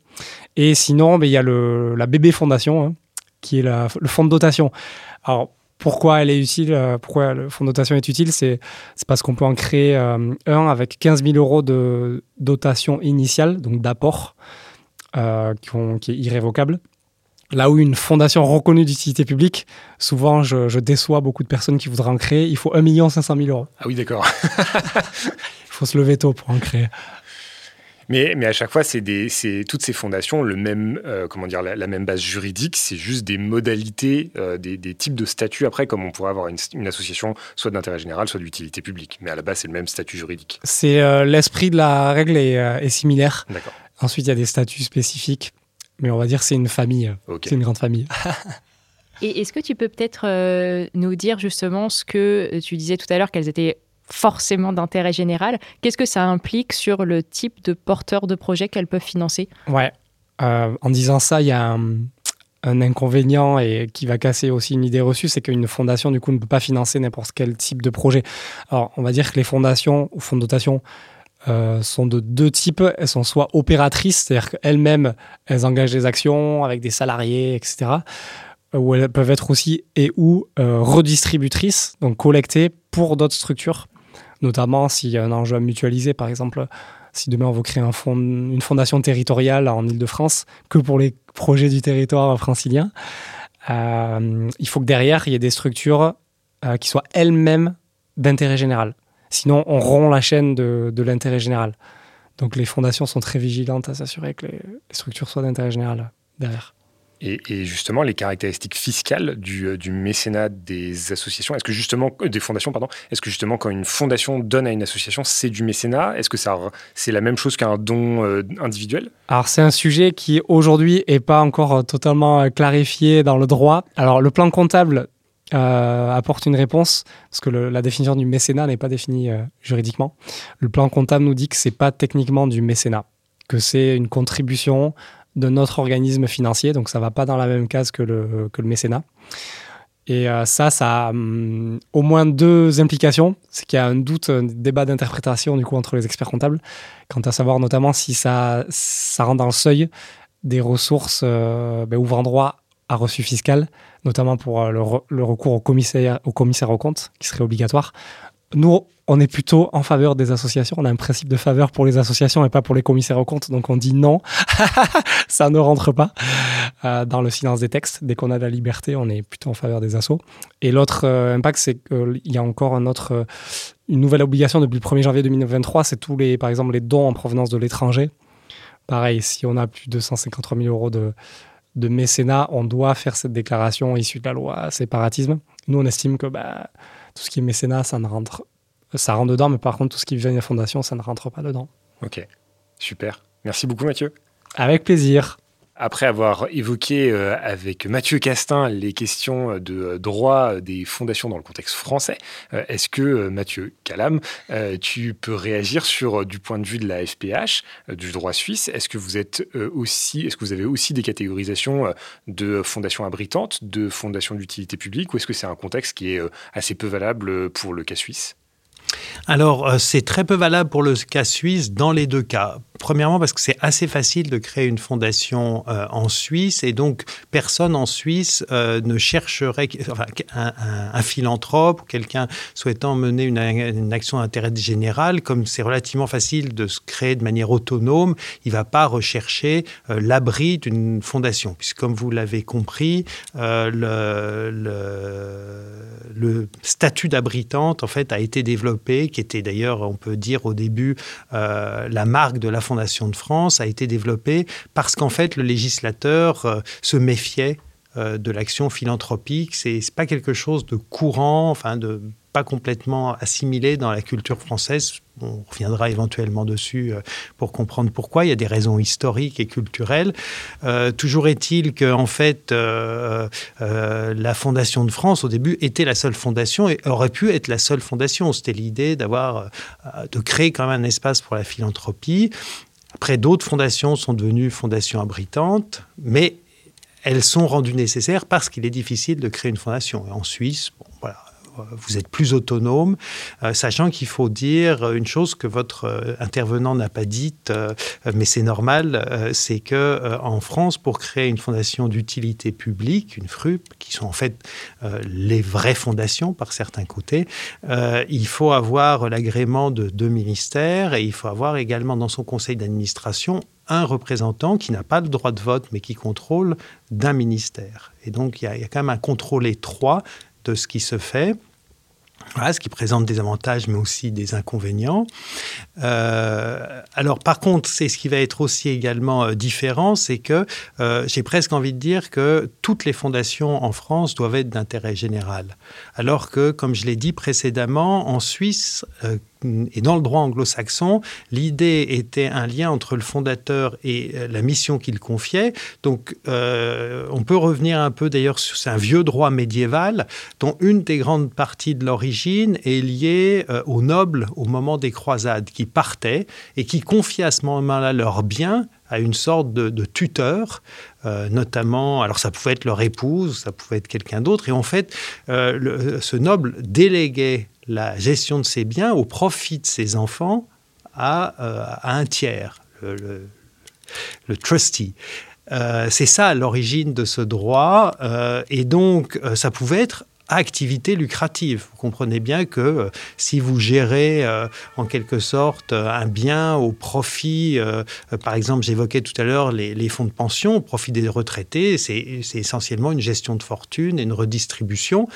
Et sinon, ben, il y a le, la bébé fondation, hein, qui est le fonds de dotation. Alors, pourquoi elle est utile, euh, pourquoi le fonds de dotation est utile, c'est parce qu'on peut en créer euh, un avec 15 000 euros de dotation initiale, donc d'apport, euh, qui, est irrévocable. Là où une fondation reconnue d'utilité publique, souvent je, déçois beaucoup de personnes qui voudraient en créer, il faut 1 500 000 euros. Ah oui, d'accord. il faut se lever tôt pour en créer. Mais, mais à chaque fois, c'est toutes ces fondations, le même, euh, comment dire, la, même base juridique, c'est juste des modalités, euh, des, types de statuts après, comme on pourrait avoir une, association soit d'intérêt général, soit d'utilité publique. Mais à la base, c'est le même statut juridique. C'est euh, l'esprit de la règle est, est similaire. Ensuite, il y a des statuts spécifiques mais on va dire c'est une famille. C'est une grande famille. Et est-ce que tu peux peut-être euh, nous dire justement ce que tu disais tout à l'heure, qu'elles étaient forcément d'intérêt général Qu'est-ce que ça implique sur le type de porteur de projet qu'elles peuvent financer? Ouais. Euh, en disant ça, il y a un, inconvénient et qui va casser aussi une idée reçue, c'est qu'une fondation, du coup, ne peut pas financer n'importe quel type de projet. Alors, on va dire que les fondations ou fonds de dotation euh, sont de deux types. Elles sont soit opératrices, c'est-à-dire qu'elles-mêmes, elles engagent des actions avec des salariés, etc ou elles peuvent être aussi et ou euh, redistributrices, donc collectées pour d'autres structures, notamment s'il y a un enjeu à mutualiser, par exemple, si demain on veut créer une fondation territoriale en Ile-de-France, que pour les projets du territoire francilien, euh, il faut que derrière, il y ait des structures euh, qui soient elles-mêmes d'intérêt général. Sinon, on rompt la chaîne de, de l'intérêt général. Donc les fondations sont très vigilantes à s'assurer que les structures soient d'intérêt général derrière. Et, justement, les caractéristiques fiscales du, euh, du mécénat des associations, est-ce que justement, euh, des fondations, pardon, est-ce que justement, quand une fondation donne à une association, c'est du mécénat? Est-ce que ça, c'est la même chose qu'un don euh, individuel? Alors, c'est un sujet qui aujourd'hui n'est pas encore totalement clarifié dans le droit. Alors, le plan comptable apporte une réponse, parce que la définition du mécénat n'est pas définie juridiquement. Le plan comptable nous dit que c'est pas techniquement du mécénat, que c'est une contribution de notre organisme financier, donc ça va pas dans la même case que le, mécénat. Et euh, ça, ça a hum, au moins deux implications. C'est qu'il y a un doute, un débat d'interprétation du coup entre les experts comptables, quant à savoir notamment si ça, ça rentre dans le seuil des ressources euh, ben, ouvrant droit à reçu fiscal, notamment pour euh, le, recours au commissaire, au commissaire aux comptes, qui serait obligatoire. Nous, on est plutôt en faveur des associations. On a un principe de faveur pour les associations et pas pour les commissaires aux comptes. Donc on dit non, ça ne rentre pas euh, dans le silence des textes. Dès qu'on a la liberté, on est plutôt en faveur des assos. Et l'autre euh, impact, c'est qu'il y a encore une nouvelle obligation depuis le 1er janvier 2023. C'est tous les, par exemple, les dons en provenance de l'étranger. Pareil, si on a plus de 153 000 euros de, de mécénat, on doit faire cette déclaration issue de la loi séparatisme. Nous, on estime que bah, tout ce qui est mécénat, ça ne rentre ça rentre dedans, mais par contre, tout ce qui vient de la fondation, ça ne rentre pas dedans. Ok, super. Merci beaucoup, Mathieu. Avec plaisir. Après avoir évoqué euh, avec Mathieu Castin les questions de euh, droit des fondations dans le contexte français, euh, est-ce que Mathieu Calam, tu peux réagir sur du point de vue de la FPH, du droit suisse? Est-ce que vous êtes aussi, est-ce que vous avez aussi des catégorisations de fondations abritantes, de fondations d'utilité publique, ou est-ce que c'est un contexte qui est assez peu valable pour le cas suisse? Alors, euh, c'est très peu valable pour le cas suisse dans les deux cas. Premièrement, parce que c'est assez facile de créer une fondation euh, en Suisse et donc personne en Suisse euh, ne chercherait, un, philanthrope ou quelqu'un souhaitant mener une, action d'intérêt général, comme c'est relativement facile de se créer de manière autonome, il ne va pas rechercher l'abri d'une fondation. Puisque, comme vous l'avez compris, le, le, statut d'abritante en fait a été développé, qui était d'ailleurs, on peut dire au début, la marque de la Fondation de France a été développée parce qu'en fait, le législateur euh, se méfiait euh, de l'action philanthropique. C'est pas quelque chose de courant, enfin de pas complètement assimilé dans la culture française. On reviendra éventuellement dessus euh, pour comprendre pourquoi. Il y a des raisons historiques et culturelles. toujours est-il qu'en fait, la Fondation de France, au début, était la seule fondation et aurait pu être la seule fondation. C'était l'idée d'avoir, de créer quand même un espace pour la philanthropie. Après, d'autres fondations sont devenues fondations abritantes, mais elles sont rendues nécessaires parce qu'il est difficile de créer une fondation. en Suisse, voilà, vous êtes plus autonome, euh, sachant qu'il faut dire une chose que votre euh, intervenant n'a pas dite, euh, mais c'est normal, c'est que en France, pour créer une fondation d'utilité publique, une FRUP, qui sont en fait les vraies fondations par certains côtés, il faut avoir l'agrément de deux ministères et il faut avoir également dans son conseil d'administration un représentant qui n'a pas le droit de vote, mais qui contrôle d'un ministère. Et donc, il y, a, quand même un contrôle étroit de ce qui se fait. Voilà, ce qui présente des avantages, mais aussi des inconvénients. Euh, alors, par contre, c'est ce qui va être aussi également euh, différent, c'est que euh, j'ai presque envie de dire que toutes les fondations en France doivent être d'intérêt général. Alors que, comme je l'ai dit précédemment, en Suisse, et dans le droit anglo-saxon, l'idée était un lien entre le fondateur et euh, la mission qu'il confiait. Donc, euh, on peut revenir un peu d'ailleurs sur un vieux droit médiéval dont une des grandes parties de l'origine est liée euh, aux nobles au moment des croisades qui partaient et qui confiaient à ce moment-là leurs biens à une sorte de, tuteur, notamment, alors ça pouvait être leur épouse, ça pouvait être quelqu'un d'autre, et en fait, ce noble déléguait la gestion de ses biens au profit de ses enfants à, euh, un tiers, le, trustee. Euh, c'est ça l'origine de ce droit, euh, et donc ça pouvait être activité lucrative. Vous comprenez bien que si vous gérez en quelque sorte un bien au profit, par exemple j'évoquais tout à l'heure les, les, fonds de pension au profit des retraités, c'est essentiellement une gestion de fortune et une redistribution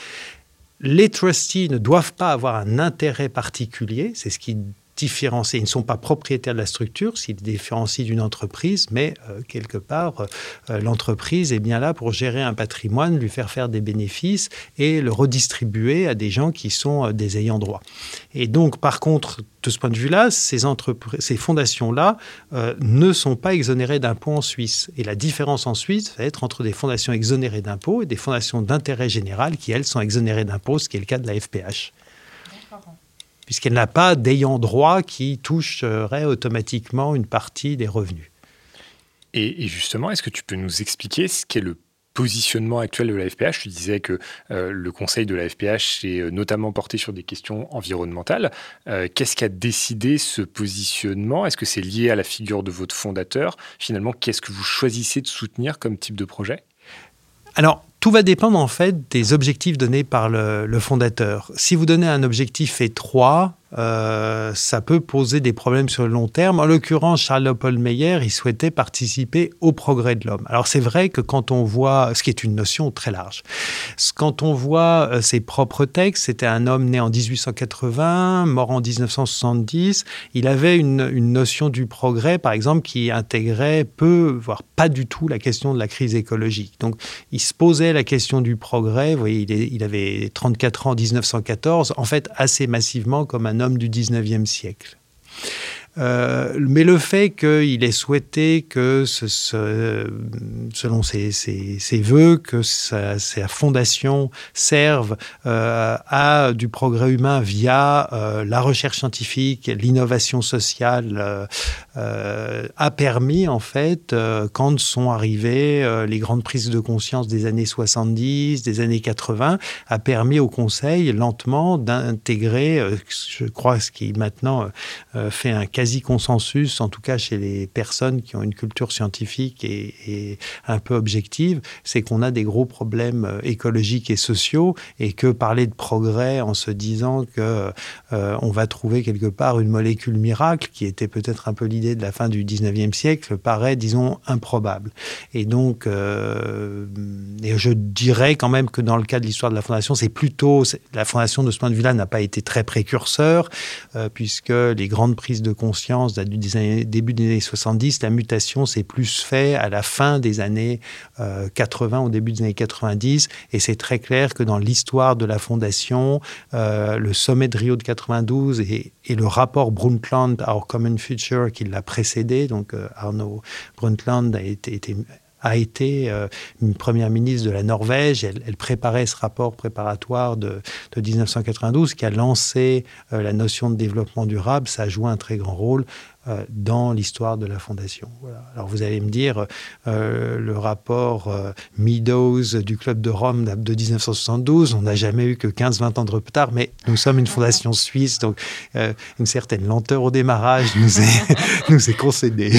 les trustees ne doivent pas avoir un intérêt particulier, c'est ce qui différencie, ils ne sont pas propriétaires de la structure, s'ils différencient d'une entreprise, mais euh, quelque part, euh, l'entreprise est bien là pour gérer un patrimoine, lui faire faire des bénéfices et le redistribuer à des gens qui sont euh, des ayants droit. Et donc, par contre, de ce point de vue-là, ces, ces fondations-là ne sont pas exonérées d'impôts en Suisse. Et la différence en Suisse va être entre des fondations exonérées d'impôts et des fondations d'intérêt général qui, elles, sont exonérées d'impôts, ce qui est le cas de la FPH puisqu'elle n'a pas d'ayant droit qui toucherait automatiquement une partie des revenus. Et, justement, est-ce que tu peux nous expliquer ce qu'est le positionnement actuel de la FPH. Tu disais que euh, le conseil de la FPH est euh, notamment porté sur des questions environnementales. Euh, qu'est-ce qui a décidé ce positionnement? Est-ce que c'est lié à la figure de votre fondateur? Finalement, qu'est-ce que vous choisissez de soutenir comme type de projet? Alors, tout va dépendre en fait des objectifs donnés par le, fondateur. Si vous donnez un objectif étroit, euh, ça peut poser des problèmes sur le long terme. En l'occurrence, Charles Paul Meyer, il souhaitait participer au progrès de l'homme. Alors c'est vrai que quand on voit, ce qui est une notion très large, quand on voit euh, ses propres textes, c'était un homme né en 1880, mort en 1970, il avait une, notion du progrès, par exemple, qui intégrait peu, voire pas du tout, la question de la crise écologique. Donc il se posait la question du progrès. Vous voyez, il, il avait 34 ans en 1914, en fait assez massivement comme un homme du 19e siècle. Euh, mais le fait qu'il ait souhaité que, selon ses, ses, voeux, que sa, fondation serve euh, à du progrès humain via euh, la recherche scientifique, l'innovation sociale, a permis en fait, quand sont arrivées les grandes prises de conscience des années 70, des années 80, a permis au Conseil lentement d'intégrer, je crois, ce qui maintenant fait un quasi-consensus, en tout cas chez les personnes qui ont une culture scientifique et, un peu objective, c'est qu'on a des gros problèmes euh, écologiques et sociaux et que parler de progrès en se disant que euh, on va trouver quelque part une molécule miracle, qui était peut-être un peu l'idée de la fin du 19e siècle, paraît, disons, improbable. Et donc, euh, et je dirais quand même que dans le cas de l'histoire de la Fondation, c'est plutôt, la Fondation de ce point de vue-là n'a pas été très précurseur, puisque les grandes prises de conscience conscience du début des années 70, la mutation s'est plus fait à la fin des années 80, euh, au début des années 90. Et c'est très clair que dans l'histoire de la Fondation, euh, le sommet de Rio de 92 et, le rapport Brundtland, Our Common Future, qui l'a précédé, donc euh, Arnaud Brundtland a été a été euh, une première ministre de la Norvège. Elle, préparait ce rapport préparatoire de, 1992 qui a lancé euh, la notion de développement durable. Ça a joué un très grand rôle euh, dans l'histoire de la Fondation. Alors vous allez me dire, le rapport Meadows du Club de Rome de 1972, on n'a jamais eu que 15-20 ans de retard, mais nous sommes une fondation suisse, donc une certaine lenteur au démarrage nous est, concédée.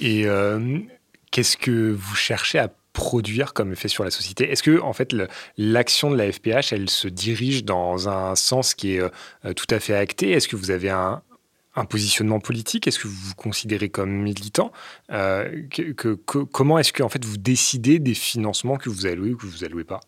Et qu'est-ce que vous cherchez à produire comme effet sur la société? Est-ce que en fait l'action de la FPH, elle se dirige dans un sens qui est euh, tout à fait acté? Est-ce que vous avez un, positionnement politique? Est-ce que vous vous considérez comme militant? Euh, Comment est-ce que fait vous décidez des financements que vous allouez ou que vous allouez pas?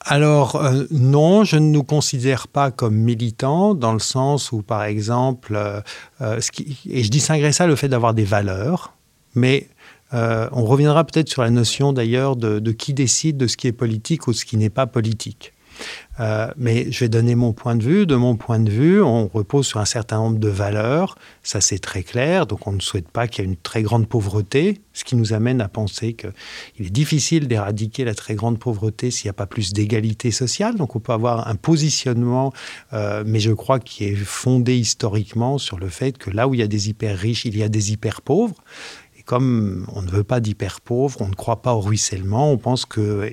Alors euh, non, je ne nous considère pas comme militants dans le sens où, par exemple, et je distinguerais ça le fait d'avoir des valeurs, mais euh, on reviendra peut-être sur la notion d'ailleurs de, qui décide de ce qui est politique ou ce qui n'est pas politique. Euh, mais je vais donner mon point de vue. De mon point de vue, on repose sur un certain nombre de valeurs. Ça, c'est très clair. Donc, on ne souhaite pas qu'il y ait une très grande pauvreté, ce qui nous amène à penser qu'il est difficile d'éradiquer la très grande pauvreté s'il n'y a pas plus d'égalité sociale. Donc, on peut avoir un positionnement, euh, mais je crois qui est fondé historiquement sur le fait que là où il y a des hyper riches, il y a des hyper pauvres. Comme on ne veut pas d'hyper pauvres, on ne croit pas au ruissellement, on pense que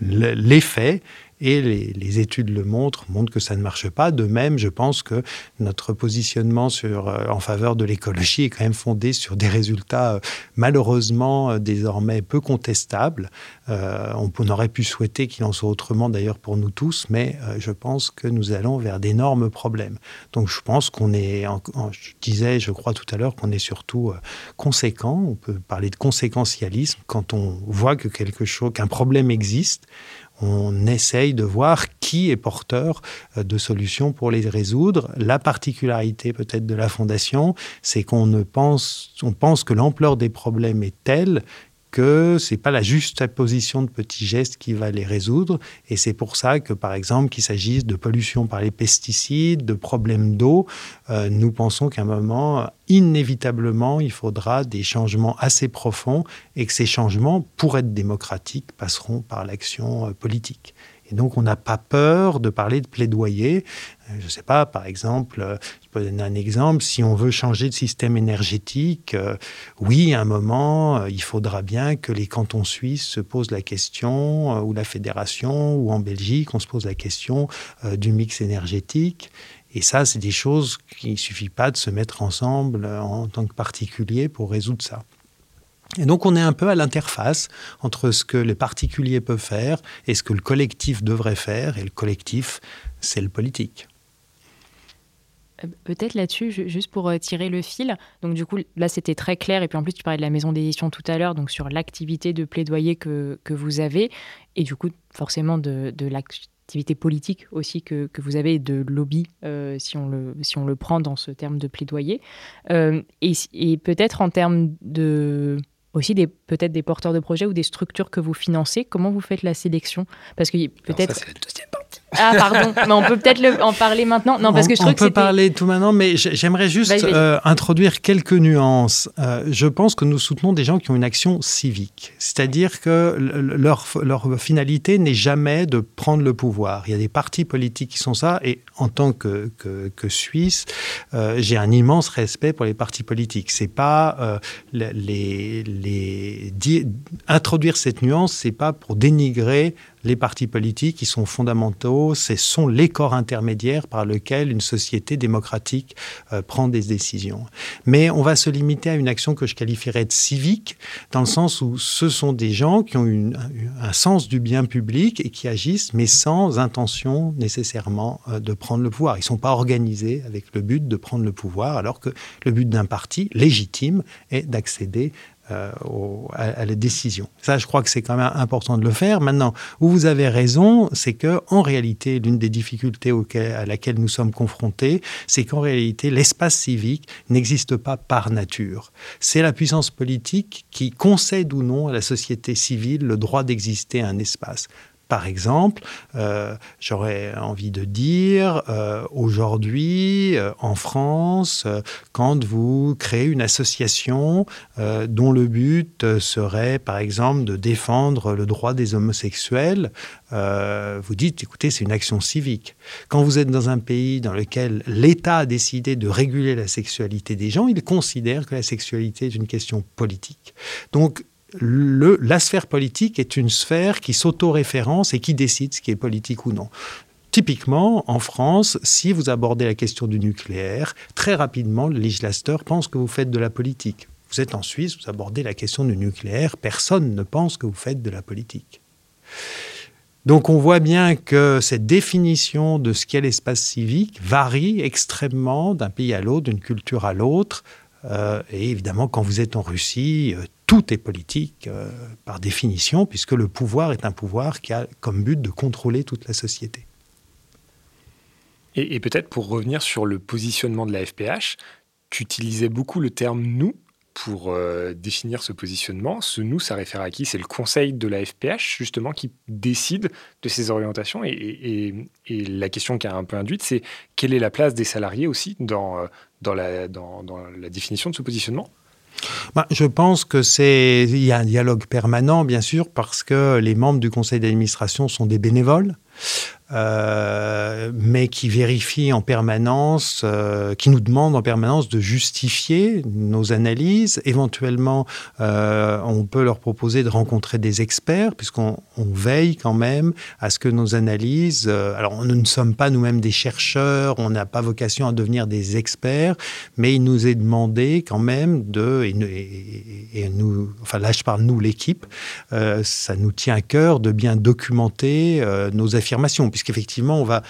l'effet et les, études le montrent, montrent que ça ne marche pas. De même, je pense que notre positionnement euh, en faveur de l'écologie est quand même fondé sur des résultats euh, malheureusement euh, désormais peu contestables. on, aurait pu souhaiter qu'il en soit autrement d'ailleurs pour nous tous, mais je pense que nous allons vers d'énormes problèmes. Donc je pense qu'on est, je disais, je crois tout à l'heure qu'on est surtout conséquent. On peut parler de conséquentialisme quand on voit que quelque chose, qu'un problème existe on essaye de voir qui est porteur euh, de solutions pour les résoudre. La particularité peut-être de la fondation, c'est qu'on ne pense, pense que l'ampleur des problèmes est telle que c'est pas la juste position de petits gestes qui va les résoudre. Et c'est pour ça que, par exemple, qu'il s'agisse de pollution par les pesticides, de problèmes d'eau, euh, nous pensons qu'à un moment, inévitablement, il faudra des changements assez profonds et que ces changements, pour être démocratiques, passeront par l'action euh, politique. Et donc, on n'a pas peur de parler de plaidoyer. Euh, je ne sais pas, par exemple, euh, je peux donner un exemple, si on veut changer de système énergétique, euh, oui, à un moment, il faudra bien que les cantons suisses se posent la question, ou la fédération, ou en Belgique, on se pose la question du mix énergétique. Et ça, c'est des choses qu'il ne suffit pas de se mettre ensemble en tant que particulier pour résoudre ça. Et donc on est un peu à l'interface entre ce que les particuliers peuvent faire et ce que le collectif devrait faire. Et le collectif, c'est le politique. Euh, peut-être là-dessus, juste pour euh, tirer le fil. Donc du coup, là, c'était très clair. Et puis en plus, tu parlais de la maison d'édition tout à l'heure, donc sur l'activité de plaidoyer que, que, vous avez. Et du coup, forcément, de, l'activité politique aussi que, que, vous avez, de lobby, euh, si, on le, si on le prend dans ce terme de plaidoyer. et peut-être en termes de aussi des peut-être des porteurs de projets ou des structures que vous financez. Comment vous faites la sélection? Parce que peut-être. c'est la deuxième partie. Ah pardon, mais on peut peut-être en parler maintenant. Non, parce que je on, on peut parler tout maintenant, mais j'aimerais juste euh, introduire quelques nuances. Euh, je pense que nous soutenons des gens qui ont une action civique, c'est-à-dire que leur, leur finalité n'est jamais de prendre le pouvoir. Il y a des partis politiques qui sont ça, et en tant que, que, que Suisse, euh, j'ai un immense respect pour les partis politiques. C'est pas les, les, introduire cette nuance, c'est pas pour dénigrer les partis politiques qui sont fondamentaux, ce sont les corps intermédiaires par lesquels une société démocratique euh, prend des décisions. Mais on va se limiter à une action que je qualifierais de civique, dans le sens où ce sont des gens qui ont un sens du bien public et qui agissent, mais sans intention nécessairement euh, de prendre le pouvoir. Ils ne sont pas organisés avec le but de prendre le pouvoir, alors que le but d'un parti légitime est d'accéder euh, à, la décision. Ça, je crois que c'est quand même important de le faire. Maintenant, où vous avez raison, c'est que en réalité, l'une des difficultés auxquelles, à laquelle nous sommes confrontés, c'est qu'en réalité, l'espace civique n'existe pas par nature. C'est la puissance politique qui concède ou non à la société civile le droit d'exister à un espace. Par exemple, euh, j'aurais envie de dire, euh, aujourd'hui, euh, en France, quand vous créez une association dont le but serait, par exemple, de défendre le droit des homosexuels, vous dites, écoutez, c'est une action civique. Quand vous êtes dans un pays dans lequel l'État a décidé de réguler la sexualité des gens, il considère que la sexualité est une question politique. Donc, la sphère politique est une sphère qui s'autoréférence et qui décide ce qui est politique ou non. Typiquement, en France, si vous abordez la question du nucléaire, très rapidement, le législateur pense que vous faites de la politique. Vous êtes en Suisse, vous abordez la question du nucléaire, personne ne pense que vous faites de la politique. Donc on voit bien que cette définition de ce qu'est l'espace civique varie extrêmement d'un pays à l'autre, d'une culture à l'autre. Euh, et évidemment, quand vous êtes en Russie, euh, tout est politique euh, par définition, puisque le pouvoir est un pouvoir qui a comme but de contrôler toute la société. Et, peut-être pour revenir sur le positionnement de la FPH, tu utilisais beaucoup le terme nous. pour euh, définir ce positionnement. Ce nous, ça réfère à qui? C'est le conseil de la FPH, justement, qui décide de ces orientations. Et, la question qui a un peu induite, c'est quelle est la place des salariés aussi dans, euh, la définition de ce positionnement? Bah, je pense que c'est il y a un dialogue permanent bien sûr parce que les membres du conseil d'administration sont des bénévoles euh, mais qui vérifie en permanence, euh, qui nous demande en permanence de justifier nos analyses. Éventuellement, euh, on peut leur proposer de rencontrer des experts, puisqu'on veille quand même à ce que nos analyses. alors, nous ne sommes pas nous-mêmes des chercheurs, on n'a pas vocation à devenir des experts, mais il nous est demandé quand même de, et, nous, enfin là je parle nous l'équipe, ça nous tient à cœur de bien documenter nos affirmations, puisqu'effectivement, on va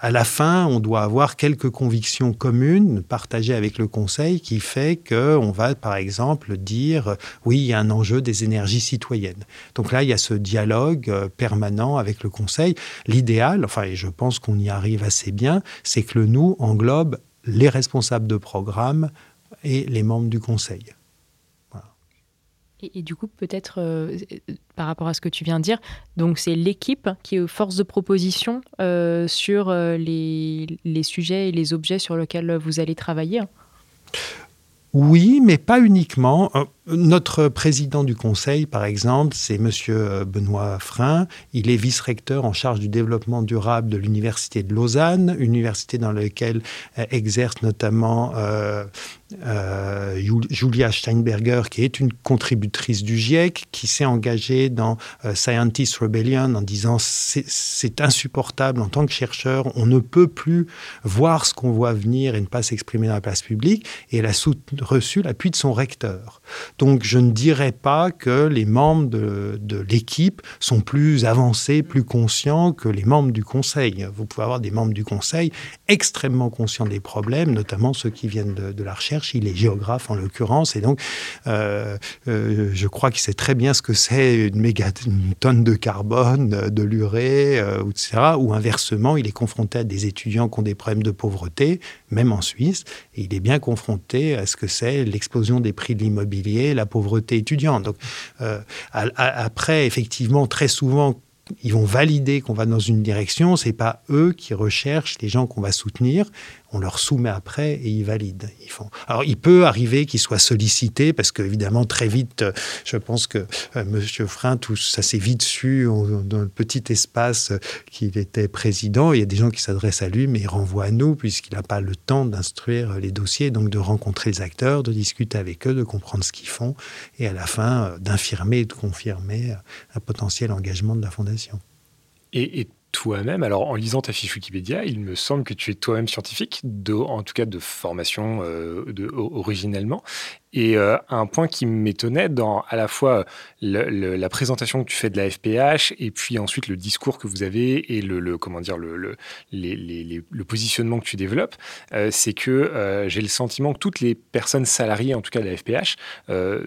à la fin, on doit avoir quelques convictions communes partagées avec le Conseil qui fait qu'on va, par exemple, dire oui, il y a un enjeu des énergies citoyennes. Donc là, il y a ce dialogue euh, permanent avec le Conseil. L'idéal, enfin, et je pense qu'on y arrive assez bien, c'est que le nous englobe les responsables de programme et les membres du Conseil. Et, du coup, peut-être euh, par rapport à ce que tu viens de dire, donc c'est l'équipe qui est force de proposition euh, sur euh, les, les, sujets et les objets sur lesquels vous allez travailler? Oui, mais pas uniquement. Notre président du conseil, par exemple, c'est Monsieur Benoît Frein. Il est vice-recteur en charge du développement durable de l'Université de Lausanne, université dans laquelle exerce notamment euh, Julia Steinberger, qui est une contributrice du GIEC, qui s'est engagée dans euh, Scientist Rebellion en disant c'est insupportable en tant que chercheur, on ne peut plus voir ce qu'on voit venir et ne pas s'exprimer dans la place publique. Et elle a reçu l'appui de son recteur. Donc je ne dirais pas que les membres de, l'équipe sont plus avancés, plus conscients que les membres du conseil. Vous pouvez avoir des membres du conseil extrêmement conscients des problèmes, notamment ceux qui viennent de, la recherche il est géographe en l'occurrence, et donc euh, euh, je crois qu'il sait très bien ce que c'est une, tonne de carbone, de l'urée, euh, etc. Ou inversement, il est confronté à des étudiants qui ont des problèmes de pauvreté, même en Suisse, et il est bien confronté à ce que c'est l'explosion des prix de l'immobilier, la pauvreté étudiante. Donc après, effectivement, très souvent, ils vont valider qu'on va dans une direction, c'est pas eux qui recherchent les gens qu'on va soutenir on leur soumet après et ils valident. Alors, il peut arriver qu'ils soient sollicités parce qu'évidemment, très vite, euh, je pense que euh, M. Frein, tout ça s'est vite su dans le petit espace qu'il était président. Il y a des gens qui s'adressent à lui, mais il renvoie à nous puisqu'il n'a pas le temps d'instruire les dossiers, donc de rencontrer les acteurs, de discuter avec eux, de comprendre ce qu'ils font et à la fin euh, d'infirmer et de confirmer un potentiel engagement de la Fondation. Et, toi-même. Alors, en lisant ta fiche Wikipédia, il me semble que tu es toi-même scientifique, en tout cas de formation euh, de, originellement. Et euh, un point qui m'étonnait dans à la fois la présentation que tu fais de la FPH et puis ensuite le discours que vous avez et le, comment dire le, le, positionnement que tu développes, euh, c'est que euh, j'ai le sentiment que toutes les personnes salariées, en tout cas de la FPH,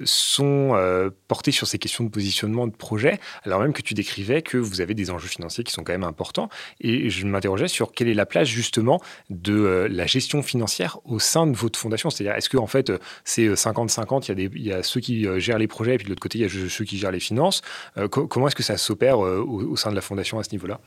sont portées sur ces questions de positionnement de projet, alors même que tu décrivais que vous avez des enjeux financiers qui sont quand même importants. Et je m'interrogeais sur quelle est la place justement de la gestion financière au sein de votre fondation. C'est-à-dire, est-ce que en fait c'est 50 50-50, il, y a ceux qui euh, gèrent les projets et puis de l'autre côté, il y a ceux qui gèrent les finances. Euh, comment est-ce que ça s'opère euh, au, sein de la fondation à ce niveau-là?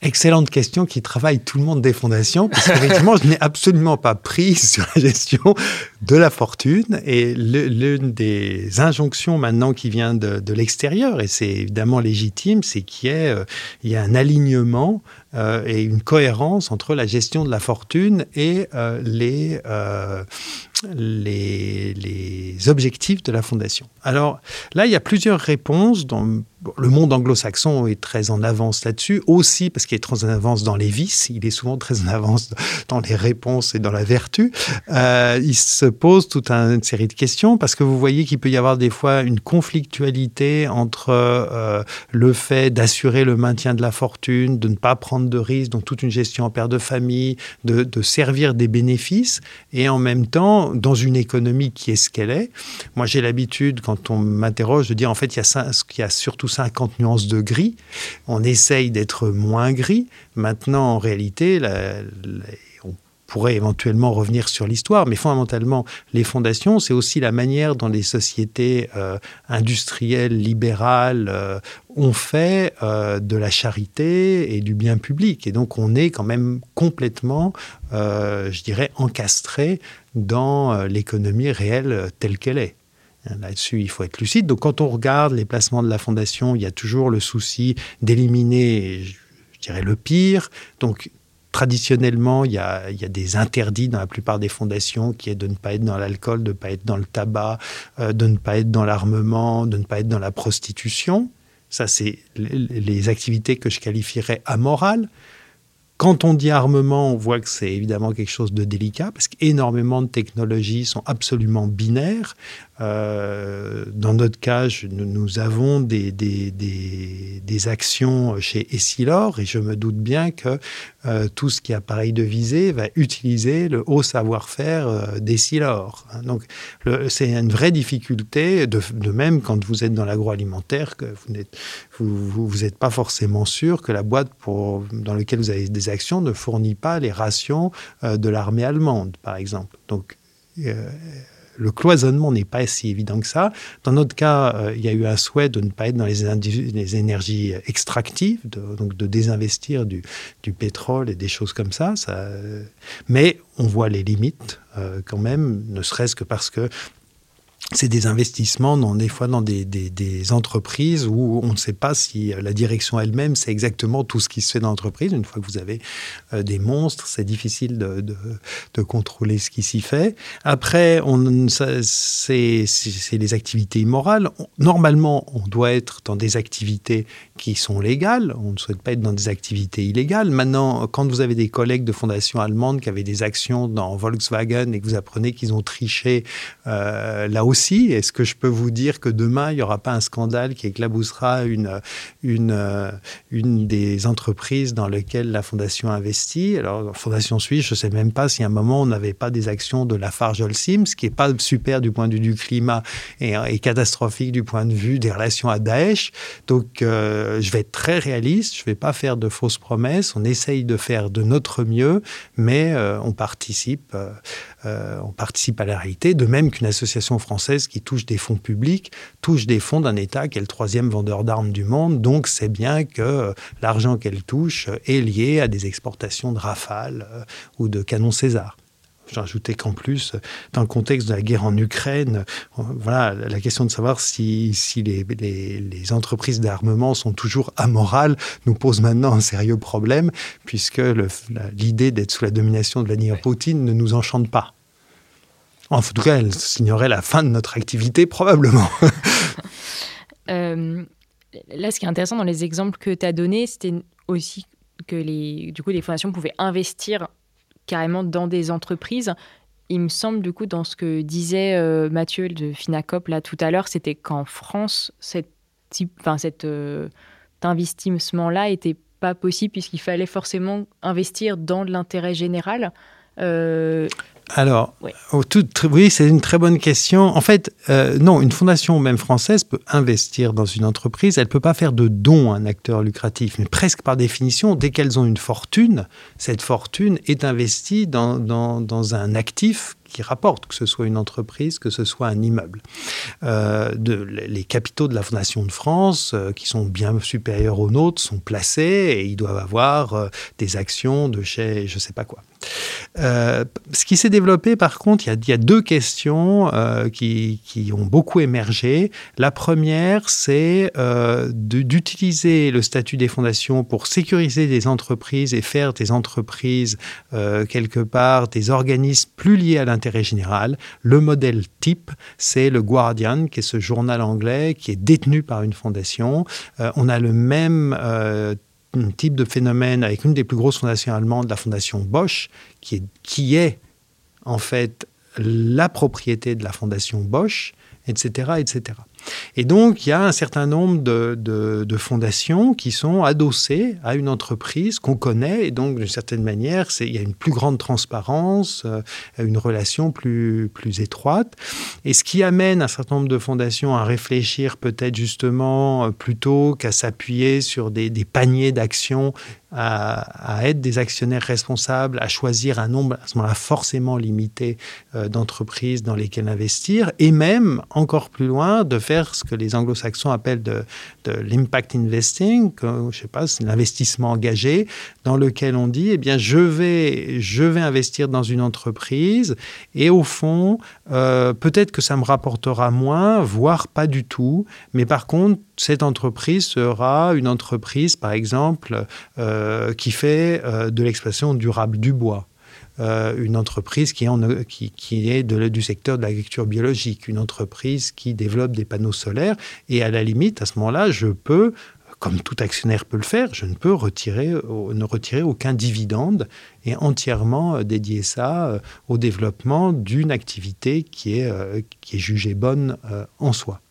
Excellente question qui travaille tout le monde des fondations, parce qu'effectivement, je n'ai absolument pas prise sur la gestion de la fortune. Et l'une des injonctions maintenant qui vient de, l'extérieur, et c'est évidemment légitime, c'est qu'il y, y a un alignement et une cohérence entre la gestion de la fortune et les, les, objectifs de la fondation. Alors là, il y a plusieurs réponses. Dans, le monde anglo-saxon est très en avance là-dessus, aussi parce qu'il est très en avance dans les vices, il est souvent très en avance dans les réponses et dans la vertu. Euh, il se pose toute une série de questions parce que vous voyez qu'il peut y avoir des fois une conflictualité entre euh, le fait d'assurer le maintien de la fortune, de ne pas prendre de risques, donc toute une gestion en père de famille, de, servir des bénéfices, et en même temps dans, une économie qui est ce qu'elle est. Moi, j'ai l'habitude, quand on m'interroge, de dire en fait, il y, a, il y a surtout 50 nuances de gris. On essaye d'être moins gris. Maintenant, en réalité, pourrait éventuellement revenir sur l'histoire, mais fondamentalement, les fondations, c'est aussi la manière dont les sociétés euh, industrielles, libérales euh, ont fait euh, de la charité et du bien public. Et donc, on est quand même complètement, je dirais, encastré dans l'économie réelle telle qu'elle est. Là-dessus, il faut être lucide. Donc, quand on regarde les placements de la fondation, il y a toujours le souci d'éliminer, je dirais, le pire. Donc, traditionnellement, il y, a, des interdits dans la plupart des fondations qui est de ne pas être dans l'alcool, de ne pas être dans le tabac, euh, de ne pas être dans l'armement, de ne pas être dans la prostitution. Ça, c'est les activités que je qualifierais amorales. Quand on dit armement, on voit que c'est évidemment quelque chose de délicat parce qu'énormément de technologies sont absolument binaires. Euh, dans notre cas, nous, avons des, actions chez Essilor et je me doute bien que euh, tout ce qui est appareil de visée va utiliser le haut savoir-faire euh, d'Essilor. Hein. Donc, c'est une vraie difficulté, de, même quand vous êtes dans l'agroalimentaire, que vous n'êtes pas forcément sûr que la boîte dans laquelle vous avez des actions ne fournit pas les rations de l'armée allemande, par exemple. Donc, le cloisonnement n'est pas si évident que ça. Dans notre cas, euh, il y a eu un souhait de ne pas être dans les, énergies extractives, donc de désinvestir du, pétrole et des choses comme ça. mais on voit les limites euh, quand même, ne serait-ce que parce que c'est des investissements, dans, des fois dans des, entreprises où on ne sait pas si la direction elle-même sait exactement tout ce qui se fait dans l'entreprise. Une fois que vous avez euh, des monstres, c'est difficile de, contrôler ce qui s'y fait. Après, c'est les activités immorales. Normalement, on doit être dans des activités qui sont légales. On ne souhaite pas être dans des activités illégales. Maintenant, quand vous avez des collègues de fondations allemandes qui avaient des actions dans Volkswagen et que vous apprenez qu'ils ont triché euh, là aussi, est-ce que je peux vous dire que demain, il n'y aura pas un scandale qui éclaboussera une, une, des entreprises dans lesquelles la fondation investit? Alors, Fondation Suisse, je ne sais même pas si à un moment, on n'avait pas des actions de la Farge Holcim, ce qui n'est pas super du point de vue du climat et, et, catastrophique du point de vue des relations à Daesh. Donc, euh, euh, je vais être très réaliste, je ne vais pas faire de fausses promesses, on essaye de faire de notre mieux, mais euh, on, participe, euh, on participe à la réalité, de même qu'une association française qui touche des fonds publics touche des fonds d'un État qui est le troisième vendeur d'armes du monde, donc c'est bien que l'argent qu'elle touche est lié à des exportations de Rafale ou de canons César. J'ajoutais qu'en plus, dans le contexte de la guerre en Ukraine, voilà, la question de savoir si, si les, les, entreprises d'armement sont toujours amorales nous pose maintenant un sérieux problème, puisque l'idée d'être sous la domination de Vladimir Poutine ne nous enchante pas. En tout cas, elle signerait la fin de notre activité, probablement. Euh, là, ce qui est intéressant dans les exemples que tu as donnés, c'était aussi que les, du coup, les fondations pouvaient investir carrément dans des entreprises. Il me semble, du coup, dans ce que disait euh, Mathieu de Finacop là tout à l'heure, c'était qu'en France, cette cet euh, investissement-là était pas possible puisqu'il fallait forcément investir dans l'intérêt général. Alors, oui, c'est une très bonne question. En fait, euh, non, une fondation même française peut investir dans une entreprise. Elle ne peut pas faire de dons à un acteur lucratif, mais presque par définition, dès qu'elles ont une fortune, cette fortune est investie dans, dans un actif qui rapporte, que ce soit une entreprise, que ce soit un immeuble. Euh, les capitaux de la Fondation de France, euh, qui sont bien supérieurs aux nôtres, sont placés et ils doivent avoir euh, des actions de chez je ne sais pas quoi. ce qui s'est développé, par contre, il y, a, deux questions qui, qui, ont beaucoup émergé. La première, c'est d'utiliser le statut des fondations pour sécuriser des entreprises et faire des entreprises, quelque part, des organismes plus liés à l'intérieur général. Le modèle type, c'est le Guardian, qui est ce journal anglais qui est détenu par une fondation. Euh, on a le même euh, type de phénomène avec une des plus grosses fondations allemandes, la fondation Bosch, qui est, qui est en fait la propriété de la fondation Bosch, etc., etc. Et donc, il y a un certain nombre de, fondations qui sont adossées à une entreprise qu'on connaît. Et donc, d'une certaine manière, il y a une plus grande transparence, euh, une relation plus, étroite. Et ce qui amène un certain nombre de fondations à réfléchir peut-être justement euh, plutôt qu'à s'appuyer sur des paniers d'actions à, être des actionnaires responsables, à choisir un nombre à ce moment-là forcément limité euh, d'entreprises dans lesquelles investir, et même encore plus loin de faire ce que les anglo-saxons appellent de, l'impact investing, que, je sais pas, c'est l'investissement engagé, dans lequel on dit, eh bien, je vais, je vais investir dans une entreprise, et au fond, euh, peut-être que ça me rapportera moins, voire pas du tout, mais par contre, cette entreprise sera une entreprise, par exemple, euh, qui fait euh, de l'exploitation durable du bois. Euh, une entreprise qui est, qui, est du secteur de l'agriculture biologique, une entreprise qui développe des panneaux solaires. Et à la limite, à ce moment-là, je peux, comme tout actionnaire peut le faire, je ne peux retirer, ne retirer aucun dividende et entièrement dédier ça au développement d'une activité qui est, qui est jugée bonne en soi.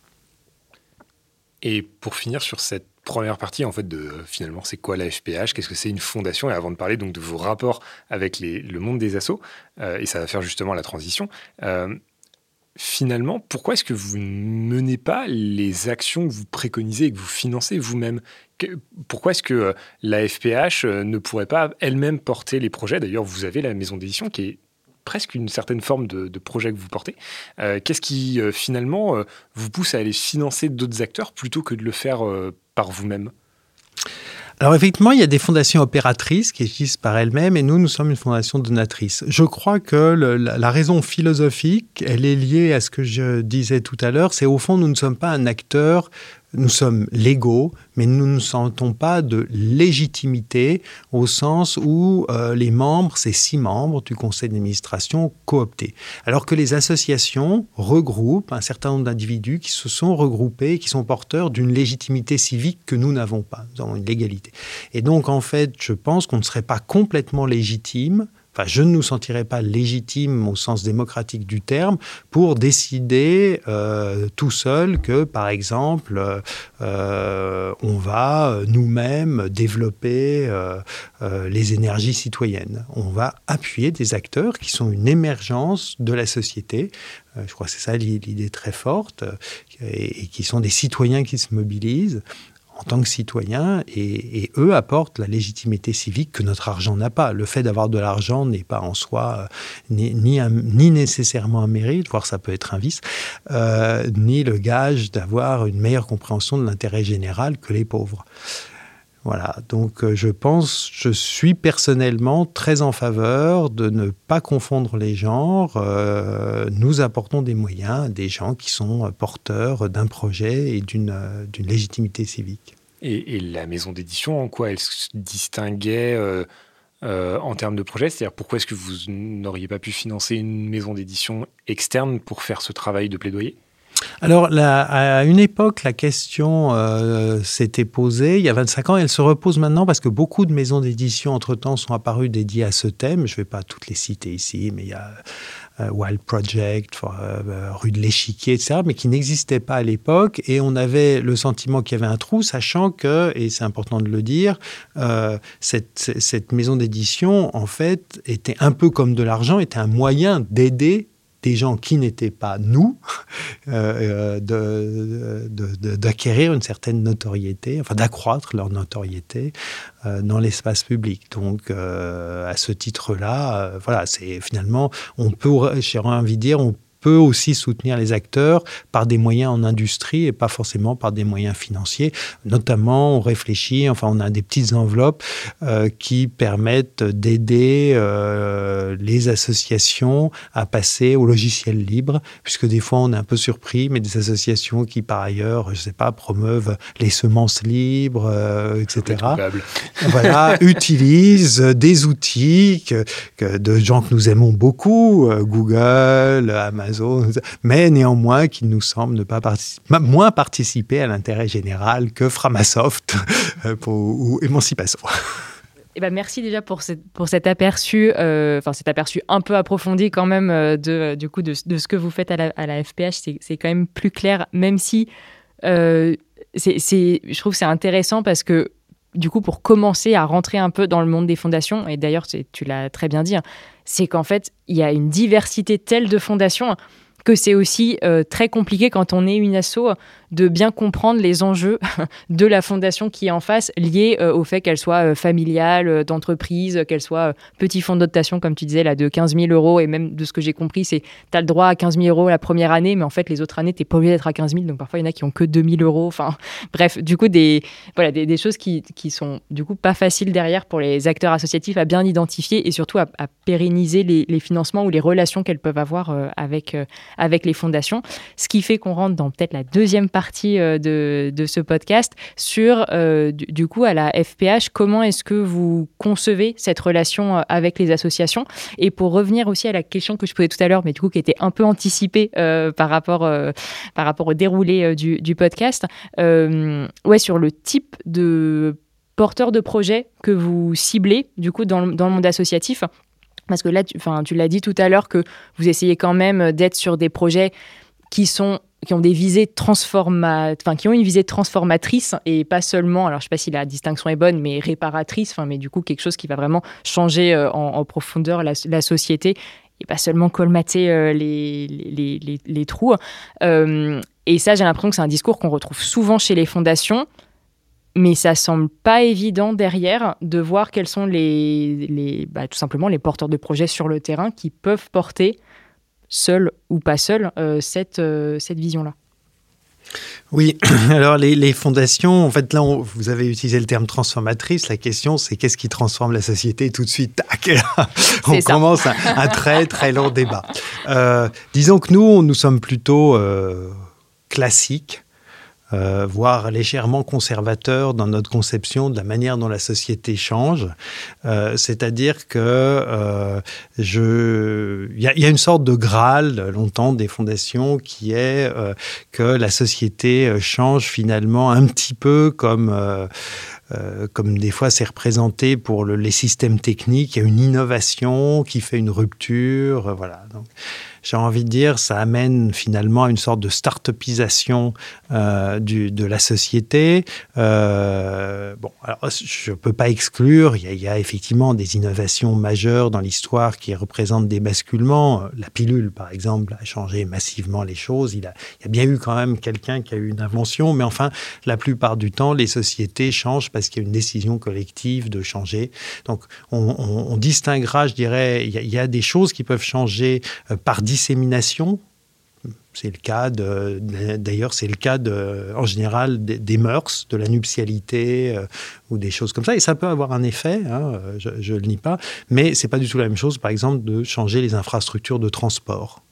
Et pour finir sur cette première partie, en fait, de finalement, c'est quoi la FPH Qu'est-ce que c'est une fondation? Et avant de parler donc de vos rapports avec le monde des assos, euh, et ça va faire justement la transition. Euh, finalement, pourquoi est-ce que vous ne menez pas les actions que vous préconisez et que vous financez vous-même? Pourquoi est-ce que euh, la FPH ne pourrait pas elle-même porter les projets? D'ailleurs, vous avez la maison d'édition qui est presque une certaine forme de, projet que vous portez. Euh, qu'est-ce qui euh, finalement euh, vous pousse à aller financer d'autres acteurs plutôt que de le faire par vous-même? Alors effectivement, il y a des fondations opératrices qui existent par elles-mêmes et nous, nous sommes une fondation donatrice. Je crois que la, raison philosophique, elle est liée à ce que je disais tout à l'heure, c'est au fond, nous ne sommes pas un acteur nous sommes légaux, mais nous ne sentons pas de légitimité au sens où euh, les membres, ces six membres du conseil d'administration cooptés. Alors que les associations regroupent un certain nombre d'individus qui se sont regroupés, qui sont porteurs d'une légitimité civique que nous n'avons pas. Nous avons une légalité. Et donc, en fait, je pense qu'on ne serait pas complètement légitime je ne nous sentirais pas légitimes au sens démocratique du terme pour décider euh, tout seul que, par exemple, euh, on va nous-mêmes développer euh, les énergies citoyennes. On va appuyer des acteurs qui sont une émergence de la société. je crois que c'est ça l'idée très forte, et qui sont des citoyens qui se mobilisent en tant que citoyens et, eux apportent la légitimité civique que notre argent n'a pas. Le fait d'avoir de l'argent n'est pas en soi euh, ni, nécessairement un mérite, voire ça peut être un vice, euh, ni le gage d'avoir une meilleure compréhension de l'intérêt général que les pauvres. Voilà, donc euh, je pense, je suis personnellement très en faveur de ne pas confondre les genres. nous apportons des moyens à des gens qui sont porteurs d'un projet et d'une légitimité civique. Et, la maison d'édition, en quoi elle se distinguait euh, euh, en termes de projet? C'est-à-dire pourquoi est-ce que vous n'auriez pas pu financer une maison d'édition externe pour faire ce travail de plaidoyer? Alors, à une époque, la question euh, s'était posée il y a 25 ans. Elle se repose maintenant parce que beaucoup de maisons d'édition, entre-temps, sont apparues dédiées à ce thème. Je ne vais pas toutes les citer ici, mais il y a euh, Wild Project, euh, rue de l'Échiquier, etc., mais qui n'existaient pas à l'époque. Et on avait le sentiment qu'il y avait un trou, sachant que, et c'est important de le dire, cette maison d'édition, en fait, était un peu comme de l'argent, était un moyen d'aider des gens qui n'étaient pas nous, euh, euh, d'acquérir une certaine notoriété, enfin d'accroître leur notoriété euh, dans l'espace public. Donc, à ce titre-là, voilà, c'est finalement, on peut, j'ai envie de dire, on peut aussi soutenir les acteurs par des moyens en industrie et pas forcément par des moyens financiers. Notamment, on réfléchit, enfin, on a des petites enveloppes euh, qui permettent d'aider euh, les associations à passer au logiciel libre, puisque des fois, on est un peu surpris, mais des associations qui, par ailleurs, je sais pas, promeuvent les semences libres, euh, etc. Voilà, utilisent des outils que, de gens que nous aimons beaucoup, Google, Amazon, mais néanmoins qu'il nous semble ne pas participer, moins participer à l'intérêt général que Framasoft euh, ou Emancipation. Eh ben, merci déjà pour, pour cet aperçu, euh, enfin cet aperçu un peu approfondi quand même euh, de, du coup de, de, ce que vous faites à la, à la FPH. C'est quand même plus clair, même si euh, c'est, je trouve c'est intéressant parce que du coup pour commencer à rentrer un peu dans le monde des fondations, et d'ailleurs tu l'as très bien dit, hein, c'est qu'en fait il y a une diversité telle de fondations que c'est aussi euh, très compliqué quand on est une asso de bien comprendre les enjeux de la fondation qui est en face, liés euh, au fait qu'elle soit euh, familiale, d'entreprise, qu'elle soit petit fonds de dotation, comme tu disais, là, de 15 000 euros. Et même de ce que j'ai compris, c'est tu as le droit à 15 000 euros la première année, mais en fait, les autres années, tu n'es pas obligé d'être à 15 000. Donc parfois, il y en a qui ont que 2 000 euros. Enfin, bref, du coup, des, voilà, des, choses qui, qui, sont du coup pas faciles derrière pour les acteurs associatifs à bien identifier et surtout à, pérenniser les, les, financements ou les relations qu'elles peuvent avoir avec, avec les fondations. Ce qui fait qu'on rentre dans peut-être la deuxième partie euh, de, de ce podcast sur, euh, du, coup, à la FPH, comment est-ce que vous concevez cette relation euh, avec les associations? Et pour revenir aussi à la question que je posais tout à l'heure, mais du coup qui était un peu anticipée par, rapport, par rapport au déroulé du, du, podcast, ouais, sur le type de porteur de projet que vous ciblez du coup dans dans le monde associatif parce que là, tu, tu l'as dit tout à l'heure que vous essayez quand même d'être sur des projets qui sont qui ont des visées enfin, qui ont une visée transformatrice et pas seulement, alors je sais pas si la distinction est bonne, mais réparatrice, enfin, mais du coup quelque chose qui va vraiment changer euh, en, profondeur la, société et pas seulement colmater euh, les, les, les, trous. Euh, et ça, j'ai l'impression que c'est un discours qu'on retrouve souvent chez les fondations mais ça semble pas évident derrière de voir quels sont les, les bah, tout simplement les porteurs de projets sur le terrain qui peuvent porter, seuls ou pas seuls, euh, cette, euh, cette vision-là. Oui, alors les, fondations, en fait là, vous avez utilisé le terme transformatrice. La question, c'est qu'est-ce qui transforme la société tout de suite? On commence un, très très long débat. Euh, disons que nous, nous sommes plutôt classiques euh, voire légèrement conservateur dans notre conception de la manière dont la société change. Euh, c'est-à-dire que euh, je, il y, a une sorte de graal longtemps des fondations qui est que la société change finalement un petit peu comme comme des fois c'est représenté pour le, les systèmes techniques, il y a une innovation qui fait une rupture, voilà. Donc, j'ai envie de dire, ça amène finalement à une sorte de start-upisation euh, de la société. Euh, bon, je ne peux pas exclure, il y, a, effectivement des innovations majeures dans l'histoire qui représentent des basculements. La pilule, par exemple, a changé massivement les choses. Il, a, il y a bien eu quand même quelqu'un qui a eu une invention, mais enfin, la plupart du temps, les sociétés changent parce qu'il y a une décision collective de changer. Donc, on, distinguera, je dirais, il y, a, il y, a, des choses qui peuvent changer euh, par dissémination. C'est le cas de, d'ailleurs, c'est le cas de, en général des, mœurs, de la nuptialité euh, ou des choses comme ça. Et ça peut avoir un effet, hein, je ne le nie pas, mais c'est pas du tout la même chose, par exemple, de changer les infrastructures de transport.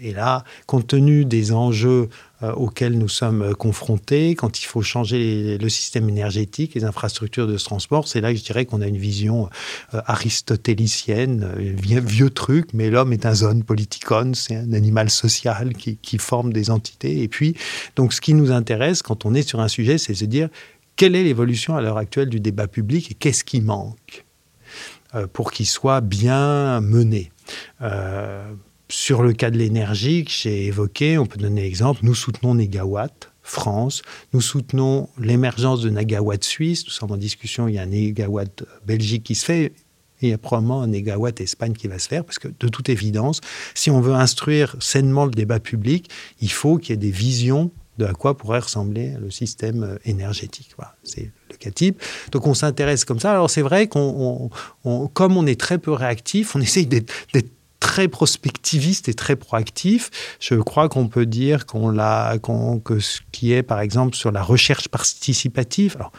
Et là, compte tenu des enjeux auxquels nous sommes euh, confrontés, quand il faut changer le système énergétique, les infrastructures de transport, c'est là que je dirais qu'on a une vision euh, aristotélicienne, vieux, truc, mais l'homme est un zone politikon, c'est un animal social qui, forme des entités. Et puis, donc, ce qui nous intéresse quand on est sur un sujet, c'est de se dire quelle est l'évolution à l'heure actuelle du débat public et qu'est-ce qui manque pour qu'il soit bien mené? Euh, sur le cas de l'énergie que j'ai évoqué, on peut donner l'exemple, nous soutenons Negawatt France, nous soutenons l'émergence de Negawatt Suisse, nous sommes en discussion, il y a un Negawatt Belgique qui se fait, il y a probablement un Negawatt Espagne qui va se faire, parce que de toute évidence, si on veut instruire sainement le débat public, il faut qu'il y ait des visions de à quoi pourrait ressembler le système énergétique. Voilà, c'est le cas type. Donc on s'intéresse comme ça. Alors c'est vrai qu'on, comme on est très peu réactif, on essaye d'être très prospectiviste et très proactif. Je crois qu'on peut dire qu'on l'a, que ce qui est, par exemple, sur la recherche participative. Alors,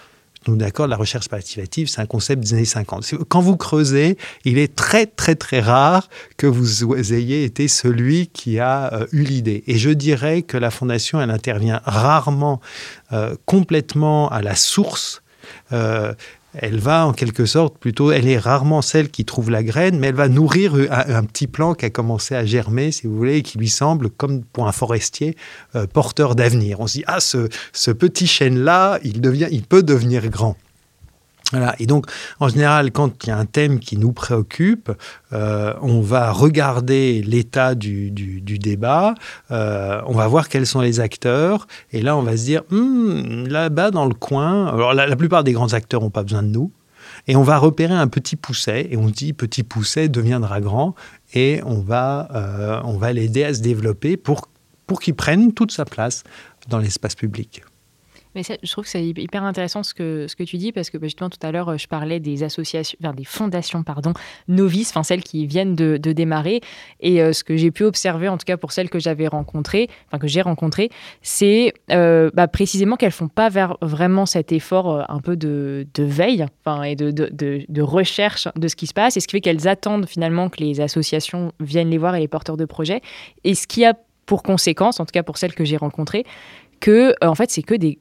nous d'accord, la recherche participative, c'est un concept des années 50. Quand vous creusez, il est très, très, très rare que vous ayez été celui qui a euh, eu l'idée. Et je dirais que la Fondation, elle intervient rarement euh, complètement à la source. Euh, elle va en quelque sorte plutôt, elle est rarement celle qui trouve la graine, mais elle va nourrir un, petit plant qui a commencé à germer, si vous voulez, et qui lui semble, comme pour un forestier, euh, porteur d'avenir. On se dit, ah, ce, ce petit chêne-là, il, il peut devenir grand. Voilà. Et donc, en général, quand il y a un thème qui nous préoccupe, euh, on va regarder l'état du, débat, euh, on va voir quels sont les acteurs, et là, on va se dire, hmm, là-bas dans le coin, alors la, plupart des grands acteurs n'ont pas besoin de nous, et on va repérer un petit pousset, et on se dit, petit pousset deviendra grand, et on va, euh, va l'aider à se développer pour, pour qu'il prenne toute sa place dans l'espace public. Mais je trouve que c'est hyper intéressant ce que, ce que tu dis parce que bah, justement tout à l'heure je parlais des associations, enfin, des fondations pardon, novices, enfin celles qui viennent de, démarrer. Et euh, ce que j'ai pu observer, en tout cas pour celles que j'avais rencontrées, enfin que j'ai rencontrées, c'est euh, bah, précisément qu'elles font pas vraiment cet effort euh, un peu de, de veille, enfin et de, de, recherche de ce qui se passe, et ce qui fait qu'elles attendent finalement que les associations viennent les voir et les porteurs de projets. Et ce qui a pour conséquence, en tout cas pour celles que j'ai rencontrées, que en fait c'est que des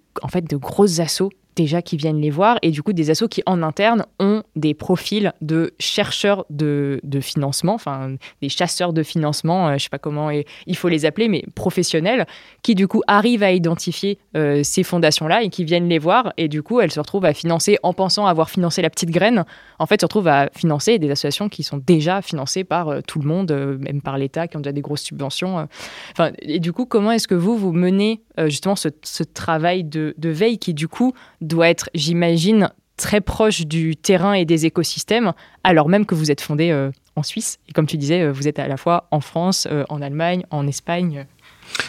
de grosses assauts déjà qui viennent les voir et du coup des assos qui en interne ont des profils de chercheurs de, financement, enfin des chasseurs de financement, euh, je sais pas comment il faut les appeler, mais professionnels, qui du coup arrivent à identifier euh, ces fondations-là et qui viennent les voir et du coup elles se retrouvent à financer en pensant avoir financé la petite graine, en fait se retrouvent à financer des associations qui sont déjà financées par euh, tout le monde, même par l'État, qui ont déjà des grosses subventions. Enfin, et du coup comment est-ce que vous, vous menez justement ce, travail de veille qui du coup doit être, j'imagine, très proche du terrain et des écosystèmes, alors même que vous êtes fondé euh, en Suisse. Et comme tu disais, euh, vous êtes à la fois en France, euh, en Allemagne, en Espagne.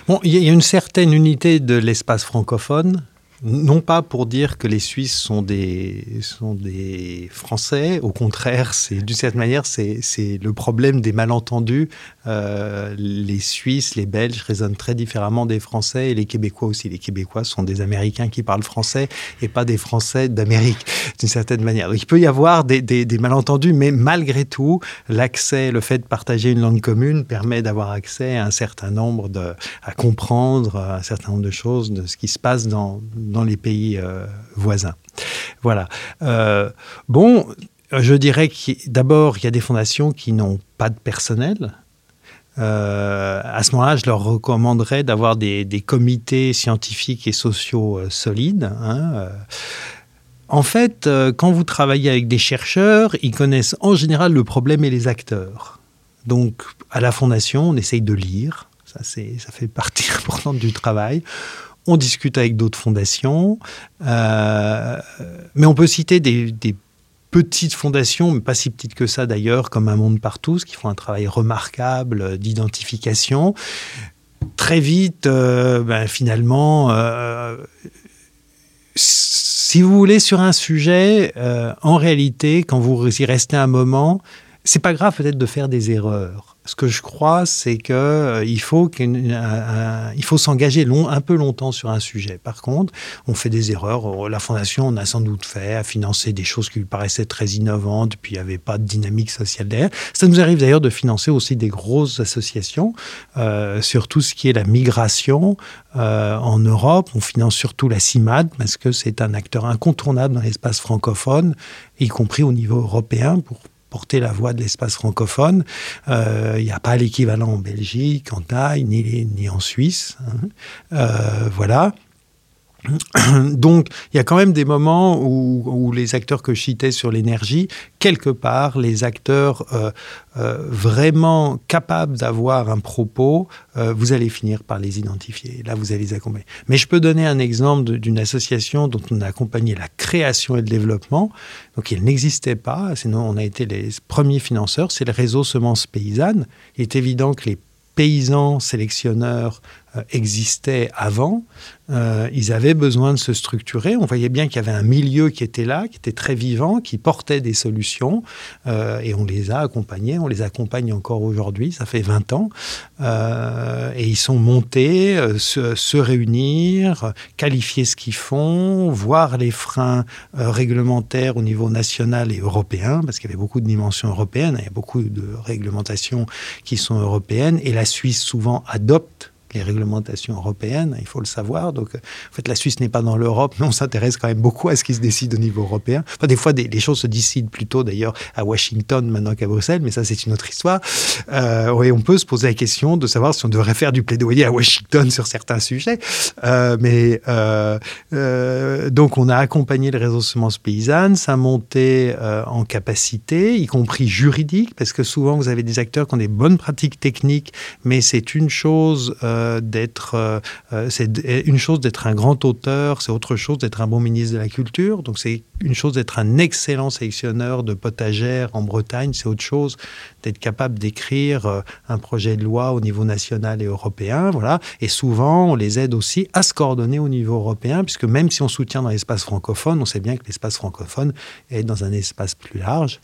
Bon, il y a une certaine unité de l'espace francophone, non pas pour dire que les Suisses sont des, sont des Français, au contraire, c'est d'une certaine manière, c'est le problème des malentendus. Euh, les Suisses, les Belges résonnent très différemment des Français et les Québécois aussi. Les Québécois sont des Américains qui parlent français et pas des Français d'Amérique, d'une certaine manière. il peut y avoir des, des, des malentendus, mais malgré tout, l'accès, le fait de partager une langue commune permet d'avoir accès à un certain nombre de, à comprendre un certain nombre de choses de ce qui se passe dans dans les pays euh, voisins. Voilà. Euh, bon, je dirais que d'abord, il y a des fondations qui n'ont pas de personnel. Euh, à ce moment-là, je leur recommanderais d'avoir des, comités scientifiques et sociaux solides. Hein, en fait, quand vous travaillez avec des chercheurs, ils connaissent en général le problème et les acteurs. Donc, à la fondation, on essaye de lire. Ça, ça fait partie importante du travail on discute avec d'autres fondations, euh, mais on peut citer des, petites fondations, mais pas si petites que ça d'ailleurs, comme Un Monde Partout, qui font un travail remarquable d'identification. Très vite, euh, ben, finalement, euh, si vous voulez, sur un sujet, en réalité, quand vous y restez un moment, c'est pas grave peut-être de faire des erreurs ce que je crois, c'est qu'il euh, il faut, faut s'engager un peu longtemps sur un sujet. Par contre, on fait des erreurs. La Fondation, on a sans doute fait, à financer des choses qui lui paraissaient très innovantes, puis il n'y avait pas de dynamique sociale derrière. Ça nous arrive d'ailleurs de financer aussi des grosses associations euh, sur tout ce qui est la migration. Euh, en Europe, on finance surtout la CIMAD parce que c'est un acteur incontournable dans l'espace francophone, y compris au niveau européen, pour porter la voix de l'espace francophone. Euh, il n'y a pas l'équivalent en Belgique, en ni, ni en Suisse. Hein. Euh, voilà. Donc, il y a quand même des moments où, les acteurs que je citais sur l'énergie, quelque part, les acteurs euh, euh, vraiment capables d'avoir un propos, euh, vous allez finir par les identifier. Là, vous allez les accompagner. Mais je peux donner un exemple d'une association dont on a accompagné la création et le développement. Donc, il n'existait pas, sinon on a été les premiers financeurs. C'est le réseau Semences Paysannes. Il est évident que les paysans sélectionneurs existaient avant, euh, ils avaient besoin de se structurer. On voyait bien qu'il y avait un milieu qui était là, qui était très vivant, qui portait des solutions, euh, et on les a accompagnés, on les accompagne encore aujourd'hui, ça fait 20 ans, et ils sont montés, se, se, réunir, qualifier ce qu'ils font, voir les freins réglementaires au niveau national et européen, parce qu'il y avait beaucoup de dimensions européennes, il y a beaucoup de réglementations qui sont européennes, et la Suisse souvent adopte les réglementations européennes, il faut le savoir. Donc, en fait, la Suisse n'est pas dans l'Europe, mais on s'intéresse quand même beaucoup à ce qui se décide au niveau européen. Enfin, des fois, des, les choses se décident plutôt d'ailleurs à Washington maintenant qu'à Bruxelles, mais ça, c'est une autre histoire. Euh, oui, on peut se poser la question de savoir si on devrait faire du plaidoyer à Washington sur certains sujets. Euh, mais euh, euh, donc, on a accompagné le réseau semences paysannes, sa montée euh, en capacité, y compris juridique, parce que souvent, vous avez des acteurs qui ont des bonnes pratiques techniques, mais c'est une chose d'être, euh, euh, c'est une chose d'être un grand auteur, c'est autre chose d'être un bon ministre de la Culture. Donc c'est une chose d'être un excellent sélectionneur de potagères en Bretagne, c'est autre chose d'être capable d'écrire euh, un projet de loi au niveau national et européen. Voilà. Et souvent, on les aide aussi à se coordonner au niveau européen, puisque même si on soutient dans l'espace francophone, on sait bien que l'espace francophone est dans un espace plus large.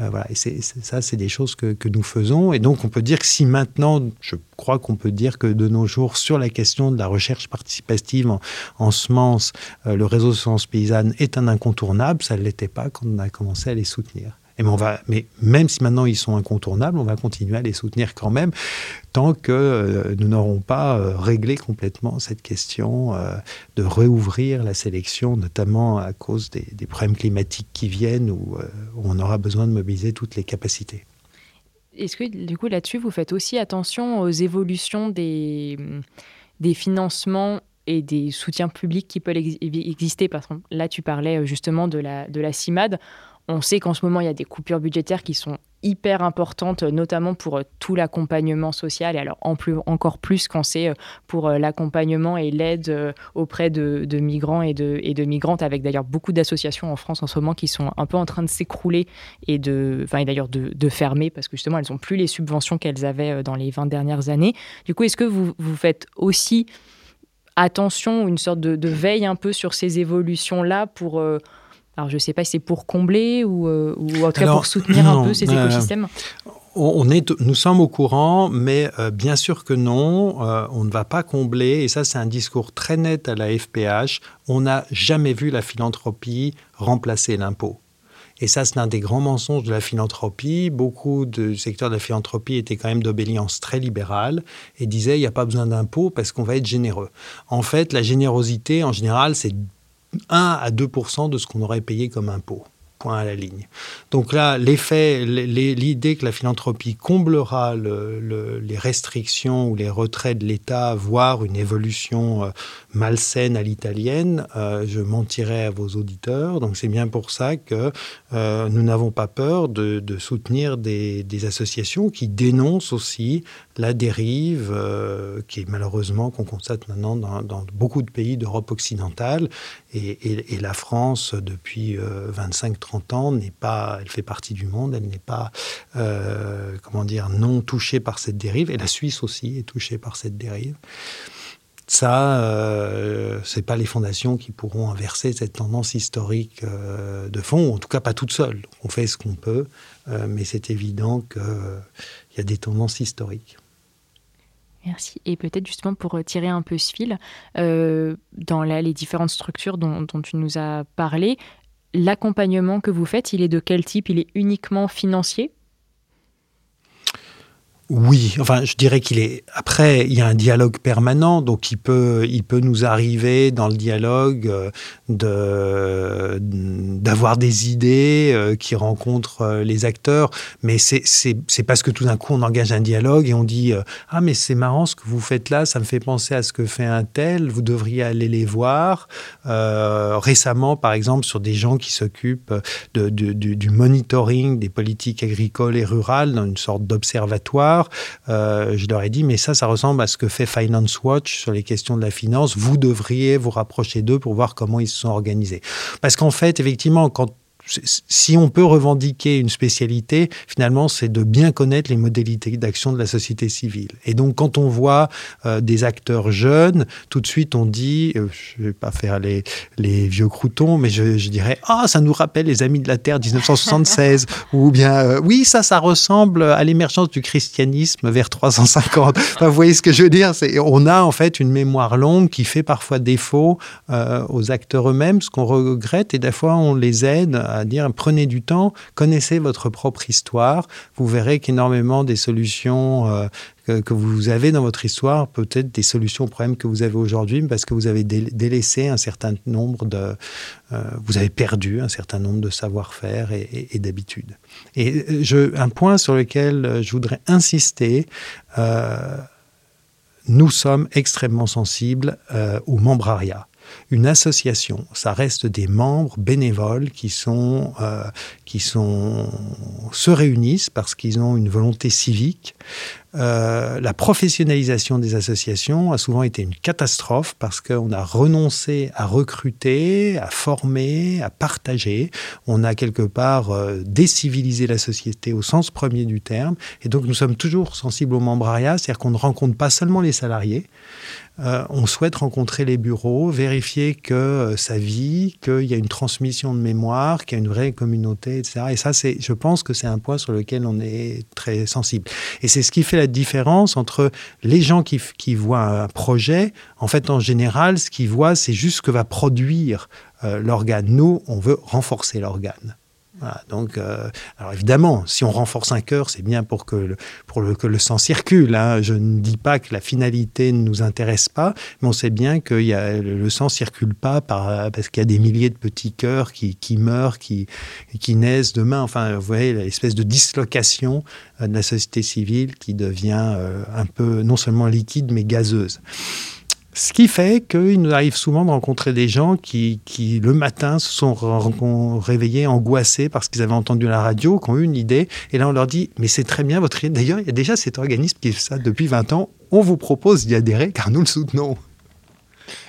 Euh, voilà. Et c'est, ça, c'est des choses que, que nous faisons. Et donc, on peut dire que si maintenant, je crois qu'on peut dire que de nos jours, sur la question de la recherche participative en, en semences, euh, le réseau de semences paysannes est un incontournable. Ça ne l'était pas quand on a commencé à les soutenir. Mais, même si maintenant ils sont incontournables, on va continuer à les soutenir quand même, tant que euh, nous n'aurons pas euh, réglé complètement cette question euh, de réouvrir la sélection, notamment à cause des, problèmes climatiques qui viennent, où, on aura besoin de mobiliser toutes les capacités. Est-ce que du coup là-dessus, vous faites aussi attention aux évolutions des, financements et des soutiens publics qui peuvent ex- exister? Parce que là, tu parlais justement de la, de la CIMAD. On sait qu'en ce moment, il y a des coupures budgétaires qui sont hyper importantes, notamment pour euh, tout l'accompagnement social, et alors en plus, encore plus quand c'est euh, pour euh, l'accompagnement et l'aide auprès de, migrants et de, migrantes, avec d'ailleurs beaucoup d'associations en France en ce moment qui sont un peu en train de s'écrouler et de, enfin, d'ailleurs de, fermer parce que justement elles n'ont plus les subventions qu'elles avaient dans les 20 dernières années. Du coup, est-ce que vous, vous faites aussi attention, une sorte de, veille un peu sur ces évolutions-là pour, alors je ne sais pas si c'est pour combler ou, euh, ou en tout cas pour soutenir un peu ces écosystèmes On est, nous sommes au courant, mais euh, bien sûr que non, euh, on ne va pas combler, et ça c'est un discours très net à la FPH, on n'a jamais vu la philanthropie remplacer l'impôt. Et ça, c'est un des grands mensonges de la philanthropie. Beaucoup de secteurs de la philanthropie étaient quand même d'obédience très libérale et disaient il n'y a pas besoin d'impôts parce qu'on va être généreux. En fait, la générosité, en général, c'est 1 à 2% de ce qu'on aurait payé comme impôt. Point à la ligne. Donc là, l'effet, l'idée que la philanthropie comblera le, le, les restrictions ou les retraits de l'État, voire une évolution euh, malsaine à l'italienne, euh, je mentirais à vos auditeurs. Donc c'est bien pour ça que euh, nous n'avons pas peur de, soutenir des, associations qui dénoncent aussi la dérive euh, qui est malheureusement qu'on constate maintenant dans, beaucoup de pays d'Europe occidentale. Et, et, la France depuis 25-30 ans pas, elle fait partie du monde, elle n'est pas comment dire non touchée par cette dérive. Et la Suisse aussi est touchée par cette dérive ça, euh, c'est pas les fondations qui pourront inverser cette tendance historique euh, de fond, en tout cas pas toutes seules. On fait ce qu'on peut, euh, mais c'est évident qu'il y a des tendances historiques. Merci. Et peut-être justement pour tirer un peu ce fil, euh, dans les différentes structures dont, dont, tu nous as parlé, l'accompagnement que vous faites, il est de quel type? Il est uniquement financier? Oui, enfin, je dirais qu'il est. Après, il y a un dialogue permanent, donc il peut, il peut nous arriver dans le dialogue euh, de d'avoir des idées euh, qui rencontrent euh, les acteurs, mais c'est parce que tout d'un coup on engage un dialogue et on dit ah mais c'est marrant ce que vous faites là, ça me fait penser à ce que fait un tel, vous devriez aller les voir. récemment, par exemple, sur des gens qui s'occupent du, du monitoring des politiques agricoles et rurales dans une sorte d'observatoire euh, je leur ai dit, mais ça, ça ressemble à ce que fait Finance Watch sur les questions de la finance. Vous devriez vous rapprocher d'eux pour voir comment ils se sont organisés. Parce qu'en fait, effectivement, quand si on peut revendiquer une spécialité, finalement, c'est de bien connaître les modalités d'action de la société civile. Et donc, quand on voit euh, des acteurs jeunes, tout de suite, on dit, euh, je ne vais pas faire les, les vieux croutons, mais je, je, dirais, ah, ça nous rappelle les Amis de la Terre 1976, ou bien, euh, oui, ça, ça ressemble à l'émergence du christianisme vers 350. Enfin, vous voyez ce que je veux dire On a en fait une mémoire longue qui fait parfois défaut aux acteurs eux-mêmes, ce qu'on regrette, et des fois, on les aide à à dire prenez du temps, connaissez votre propre histoire. Vous verrez qu'énormément des solutions euh, que, vous avez dans votre histoire, peut-être des solutions aux problèmes que vous avez aujourd'hui, parce que vous avez délaissé un certain nombre de, euh, vous avez perdu un certain nombre de savoir-faire et, d'habitudes. Et euh, un point sur lequel je voudrais insister. nous sommes extrêmement sensibles au membrariat une association. Ça reste des membres bénévoles qui sont, euh, qui sont se réunissent parce qu'ils ont une volonté civique. Euh, la professionnalisation des associations a souvent été une catastrophe parce qu'on a renoncé à recruter, à former, à partager. On a quelque part euh, décivilisé la société au sens premier du terme. Et donc nous sommes toujours sensibles au membrariat, c'est-à-dire qu'on ne rencontre pas seulement les salariés, on souhaite rencontrer les bureaux, vérifier que euh, ça vit, qu'il y a une transmission de mémoire, qu'il y a une vraie communauté, etc. Et ça, c'est, je pense que c'est un point sur lequel on est très sensible. Et c'est ce qui fait la différence entre les gens qui, qui voient un projet. En fait, en général, ce qu'ils voient, c'est juste ce que va produire euh, l'organe. Nous, on veut renforcer l'organe donc, euh, alors évidemment, si on renforce un cœur, c'est bien pour que le, pour le, que le sang circule. Hein. Je ne dis pas que la finalité ne nous intéresse pas, mais on sait bien que y a, le sang circule pas par, parce qu'il y a des milliers de petits cœurs qui, qui meurent, qui, qui naissent demain. Enfin, vous voyez, l'espèce de dislocation euh, de la société civile qui devient euh, un peu non seulement liquide, mais gazeuse. Ce qui fait qu'il nous arrive souvent de rencontrer des gens qui, le matin, se sont réveillés angoissés parce qu'ils avaient entendu la radio, qui ont eu une idée. Et là, on leur dit, mais c'est très bien votre idée. D'ailleurs, il y a déjà cet organisme qui fait ça depuis 20 ans. On vous propose d'y adhérer car nous le soutenons.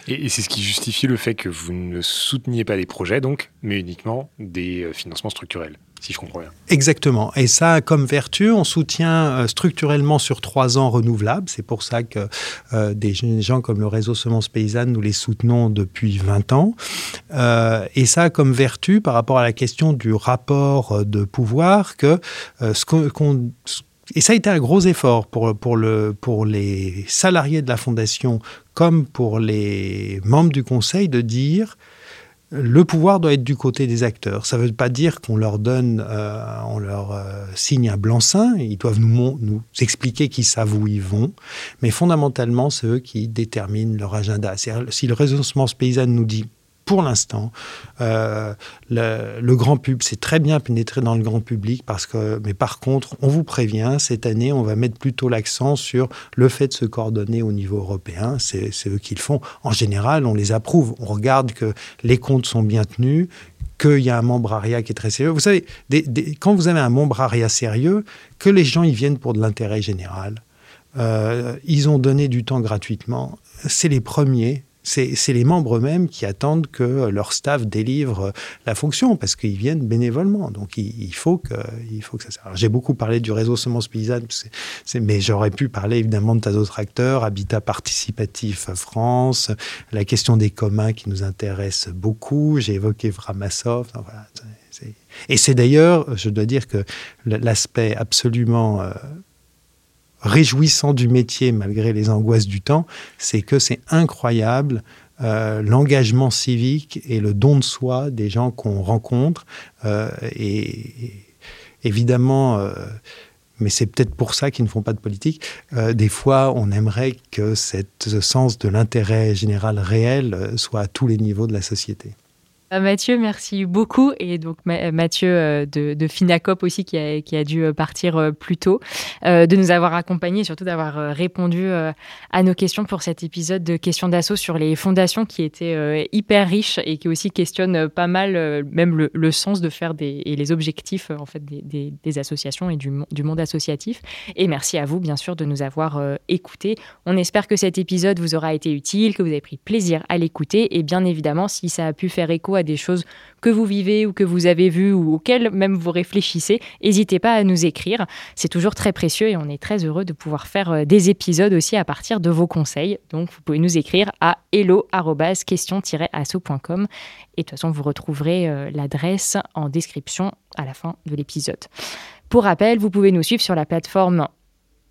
Et, c'est ce qui justifie le fait que vous ne souteniez pas des projets, donc, mais uniquement des euh, financements structurels si je comprends bien. Exactement. Et ça, comme vertu, on soutient euh, structurellement sur trois ans renouvelables. C'est pour ça que euh, des gens comme le réseau Semences Paysannes, nous les soutenons depuis 20 ans. Euh, et ça, comme vertu, par rapport à la question du rapport de pouvoir, que ce qu'on et ça a été un gros effort pour, pour les salariés de la Fondation comme pour les membres du Conseil de dire le pouvoir doit être du côté des acteurs. Ça ne veut pas dire qu'on leur donne, euh, on leur euh, signe un blanc-seing. Ils doivent nous, expliquer qu'ils savent où ils vont. Mais fondamentalement, c'est eux qui déterminent leur agenda. Si le réseau Paysanne nous dit pour l'instant, euh, le, grand pub, c'est très bien pénétré dans le grand public parce que, mais par contre, on vous prévient, cette année, on va mettre plutôt l'accent sur le fait de se coordonner au niveau européen. C'est eux qui le font. En général, on les approuve. On regarde que les comptes sont bien tenus, qu'il y a un membrariat qui est très sérieux. Vous savez, quand vous avez un membrariat sérieux, que les gens y viennent pour de l'intérêt général, euh, ils ont donné du temps gratuitement, c'est les premiers c'est les membres eux-mêmes qui attendent que leur staff délivre la fonction parce qu'ils viennent bénévolement. Donc il, faut que, il faut que ça J'ai beaucoup parlé du réseau Semences Paysannes, mais j'aurais pu parler évidemment de tas d'autres acteurs, Habitat Participatif France, la question des communs qui nous intéresse beaucoup. J'ai évoqué Vramassov. et c'est d'ailleurs, je dois dire que l'aspect absolument euh, réjouissant du métier malgré les angoisses du temps, c'est que c'est incroyable euh, l'engagement civique et le don de soi des gens qu'on rencontre. Euh, et, évidemment, euh, mais c'est peut-être pour ça qu'ils ne font pas de politique, des fois on aimerait que ce sens de l'intérêt général réel soit à tous les niveaux de la société. Euh, Mathieu, merci beaucoup. Et donc Mathieu euh, de, Finacop aussi qui a, dû euh, partir plus tôt, de nous avoir accompagnés et surtout d'avoir répondu à nos questions pour cet épisode de questions d'assaut sur les fondations qui était hyper riche et qui aussi questionne pas mal même le, sens de faire des, et les objectifs en fait des, associations et du, monde associatif. Et merci à vous bien sûr de nous avoir écoutés. On espère que cet épisode vous aura été utile, que vous avez pris plaisir à l'écouter et bien évidemment si ça a pu faire écho des choses que vous vivez ou que vous avez vues ou auxquelles même vous réfléchissez, n'hésitez pas à nous écrire. C'est toujours très précieux et on est très heureux de pouvoir faire euh, des épisodes aussi à partir de vos conseils. Donc vous pouvez nous écrire à hello-question-asso.com et de toute façon vous retrouverez euh, l'adresse en description à la fin de l'épisode. Pour rappel, vous pouvez nous suivre sur la plateforme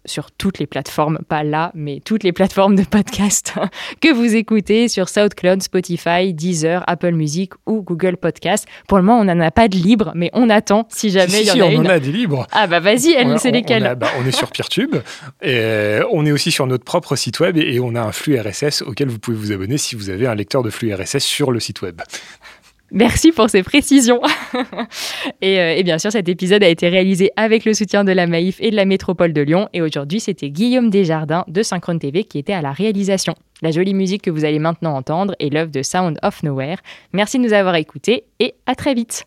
sur toutes les plateformes, pas là, mais toutes les plateformes de podcast que vous écoutez sur SoundCloud, Spotify, Deezer, Apple Music ou Google Podcast. Pour le moment, on n'en a pas de libre, mais on attend si jamais il y en si, a on une. en a des libres. Ah bah vas-y, elle, c'est lesquels on, a- bah, on est sur Peertube, et euh, on est aussi sur notre propre site web et on a un flux RSS auquel vous pouvez vous abonner si vous avez un lecteur de flux RSS sur le site web. Merci pour ces précisions. et, euh, et bien sûr, cet épisode a été réalisé avec le soutien de la Maïf et de la métropole de Lyon. Et aujourd'hui, c'était Guillaume Desjardins de Synchrone TV qui était à la réalisation. La jolie musique que vous allez maintenant entendre est l'œuvre de Sound of Nowhere. Merci de nous avoir écoutés et à très vite.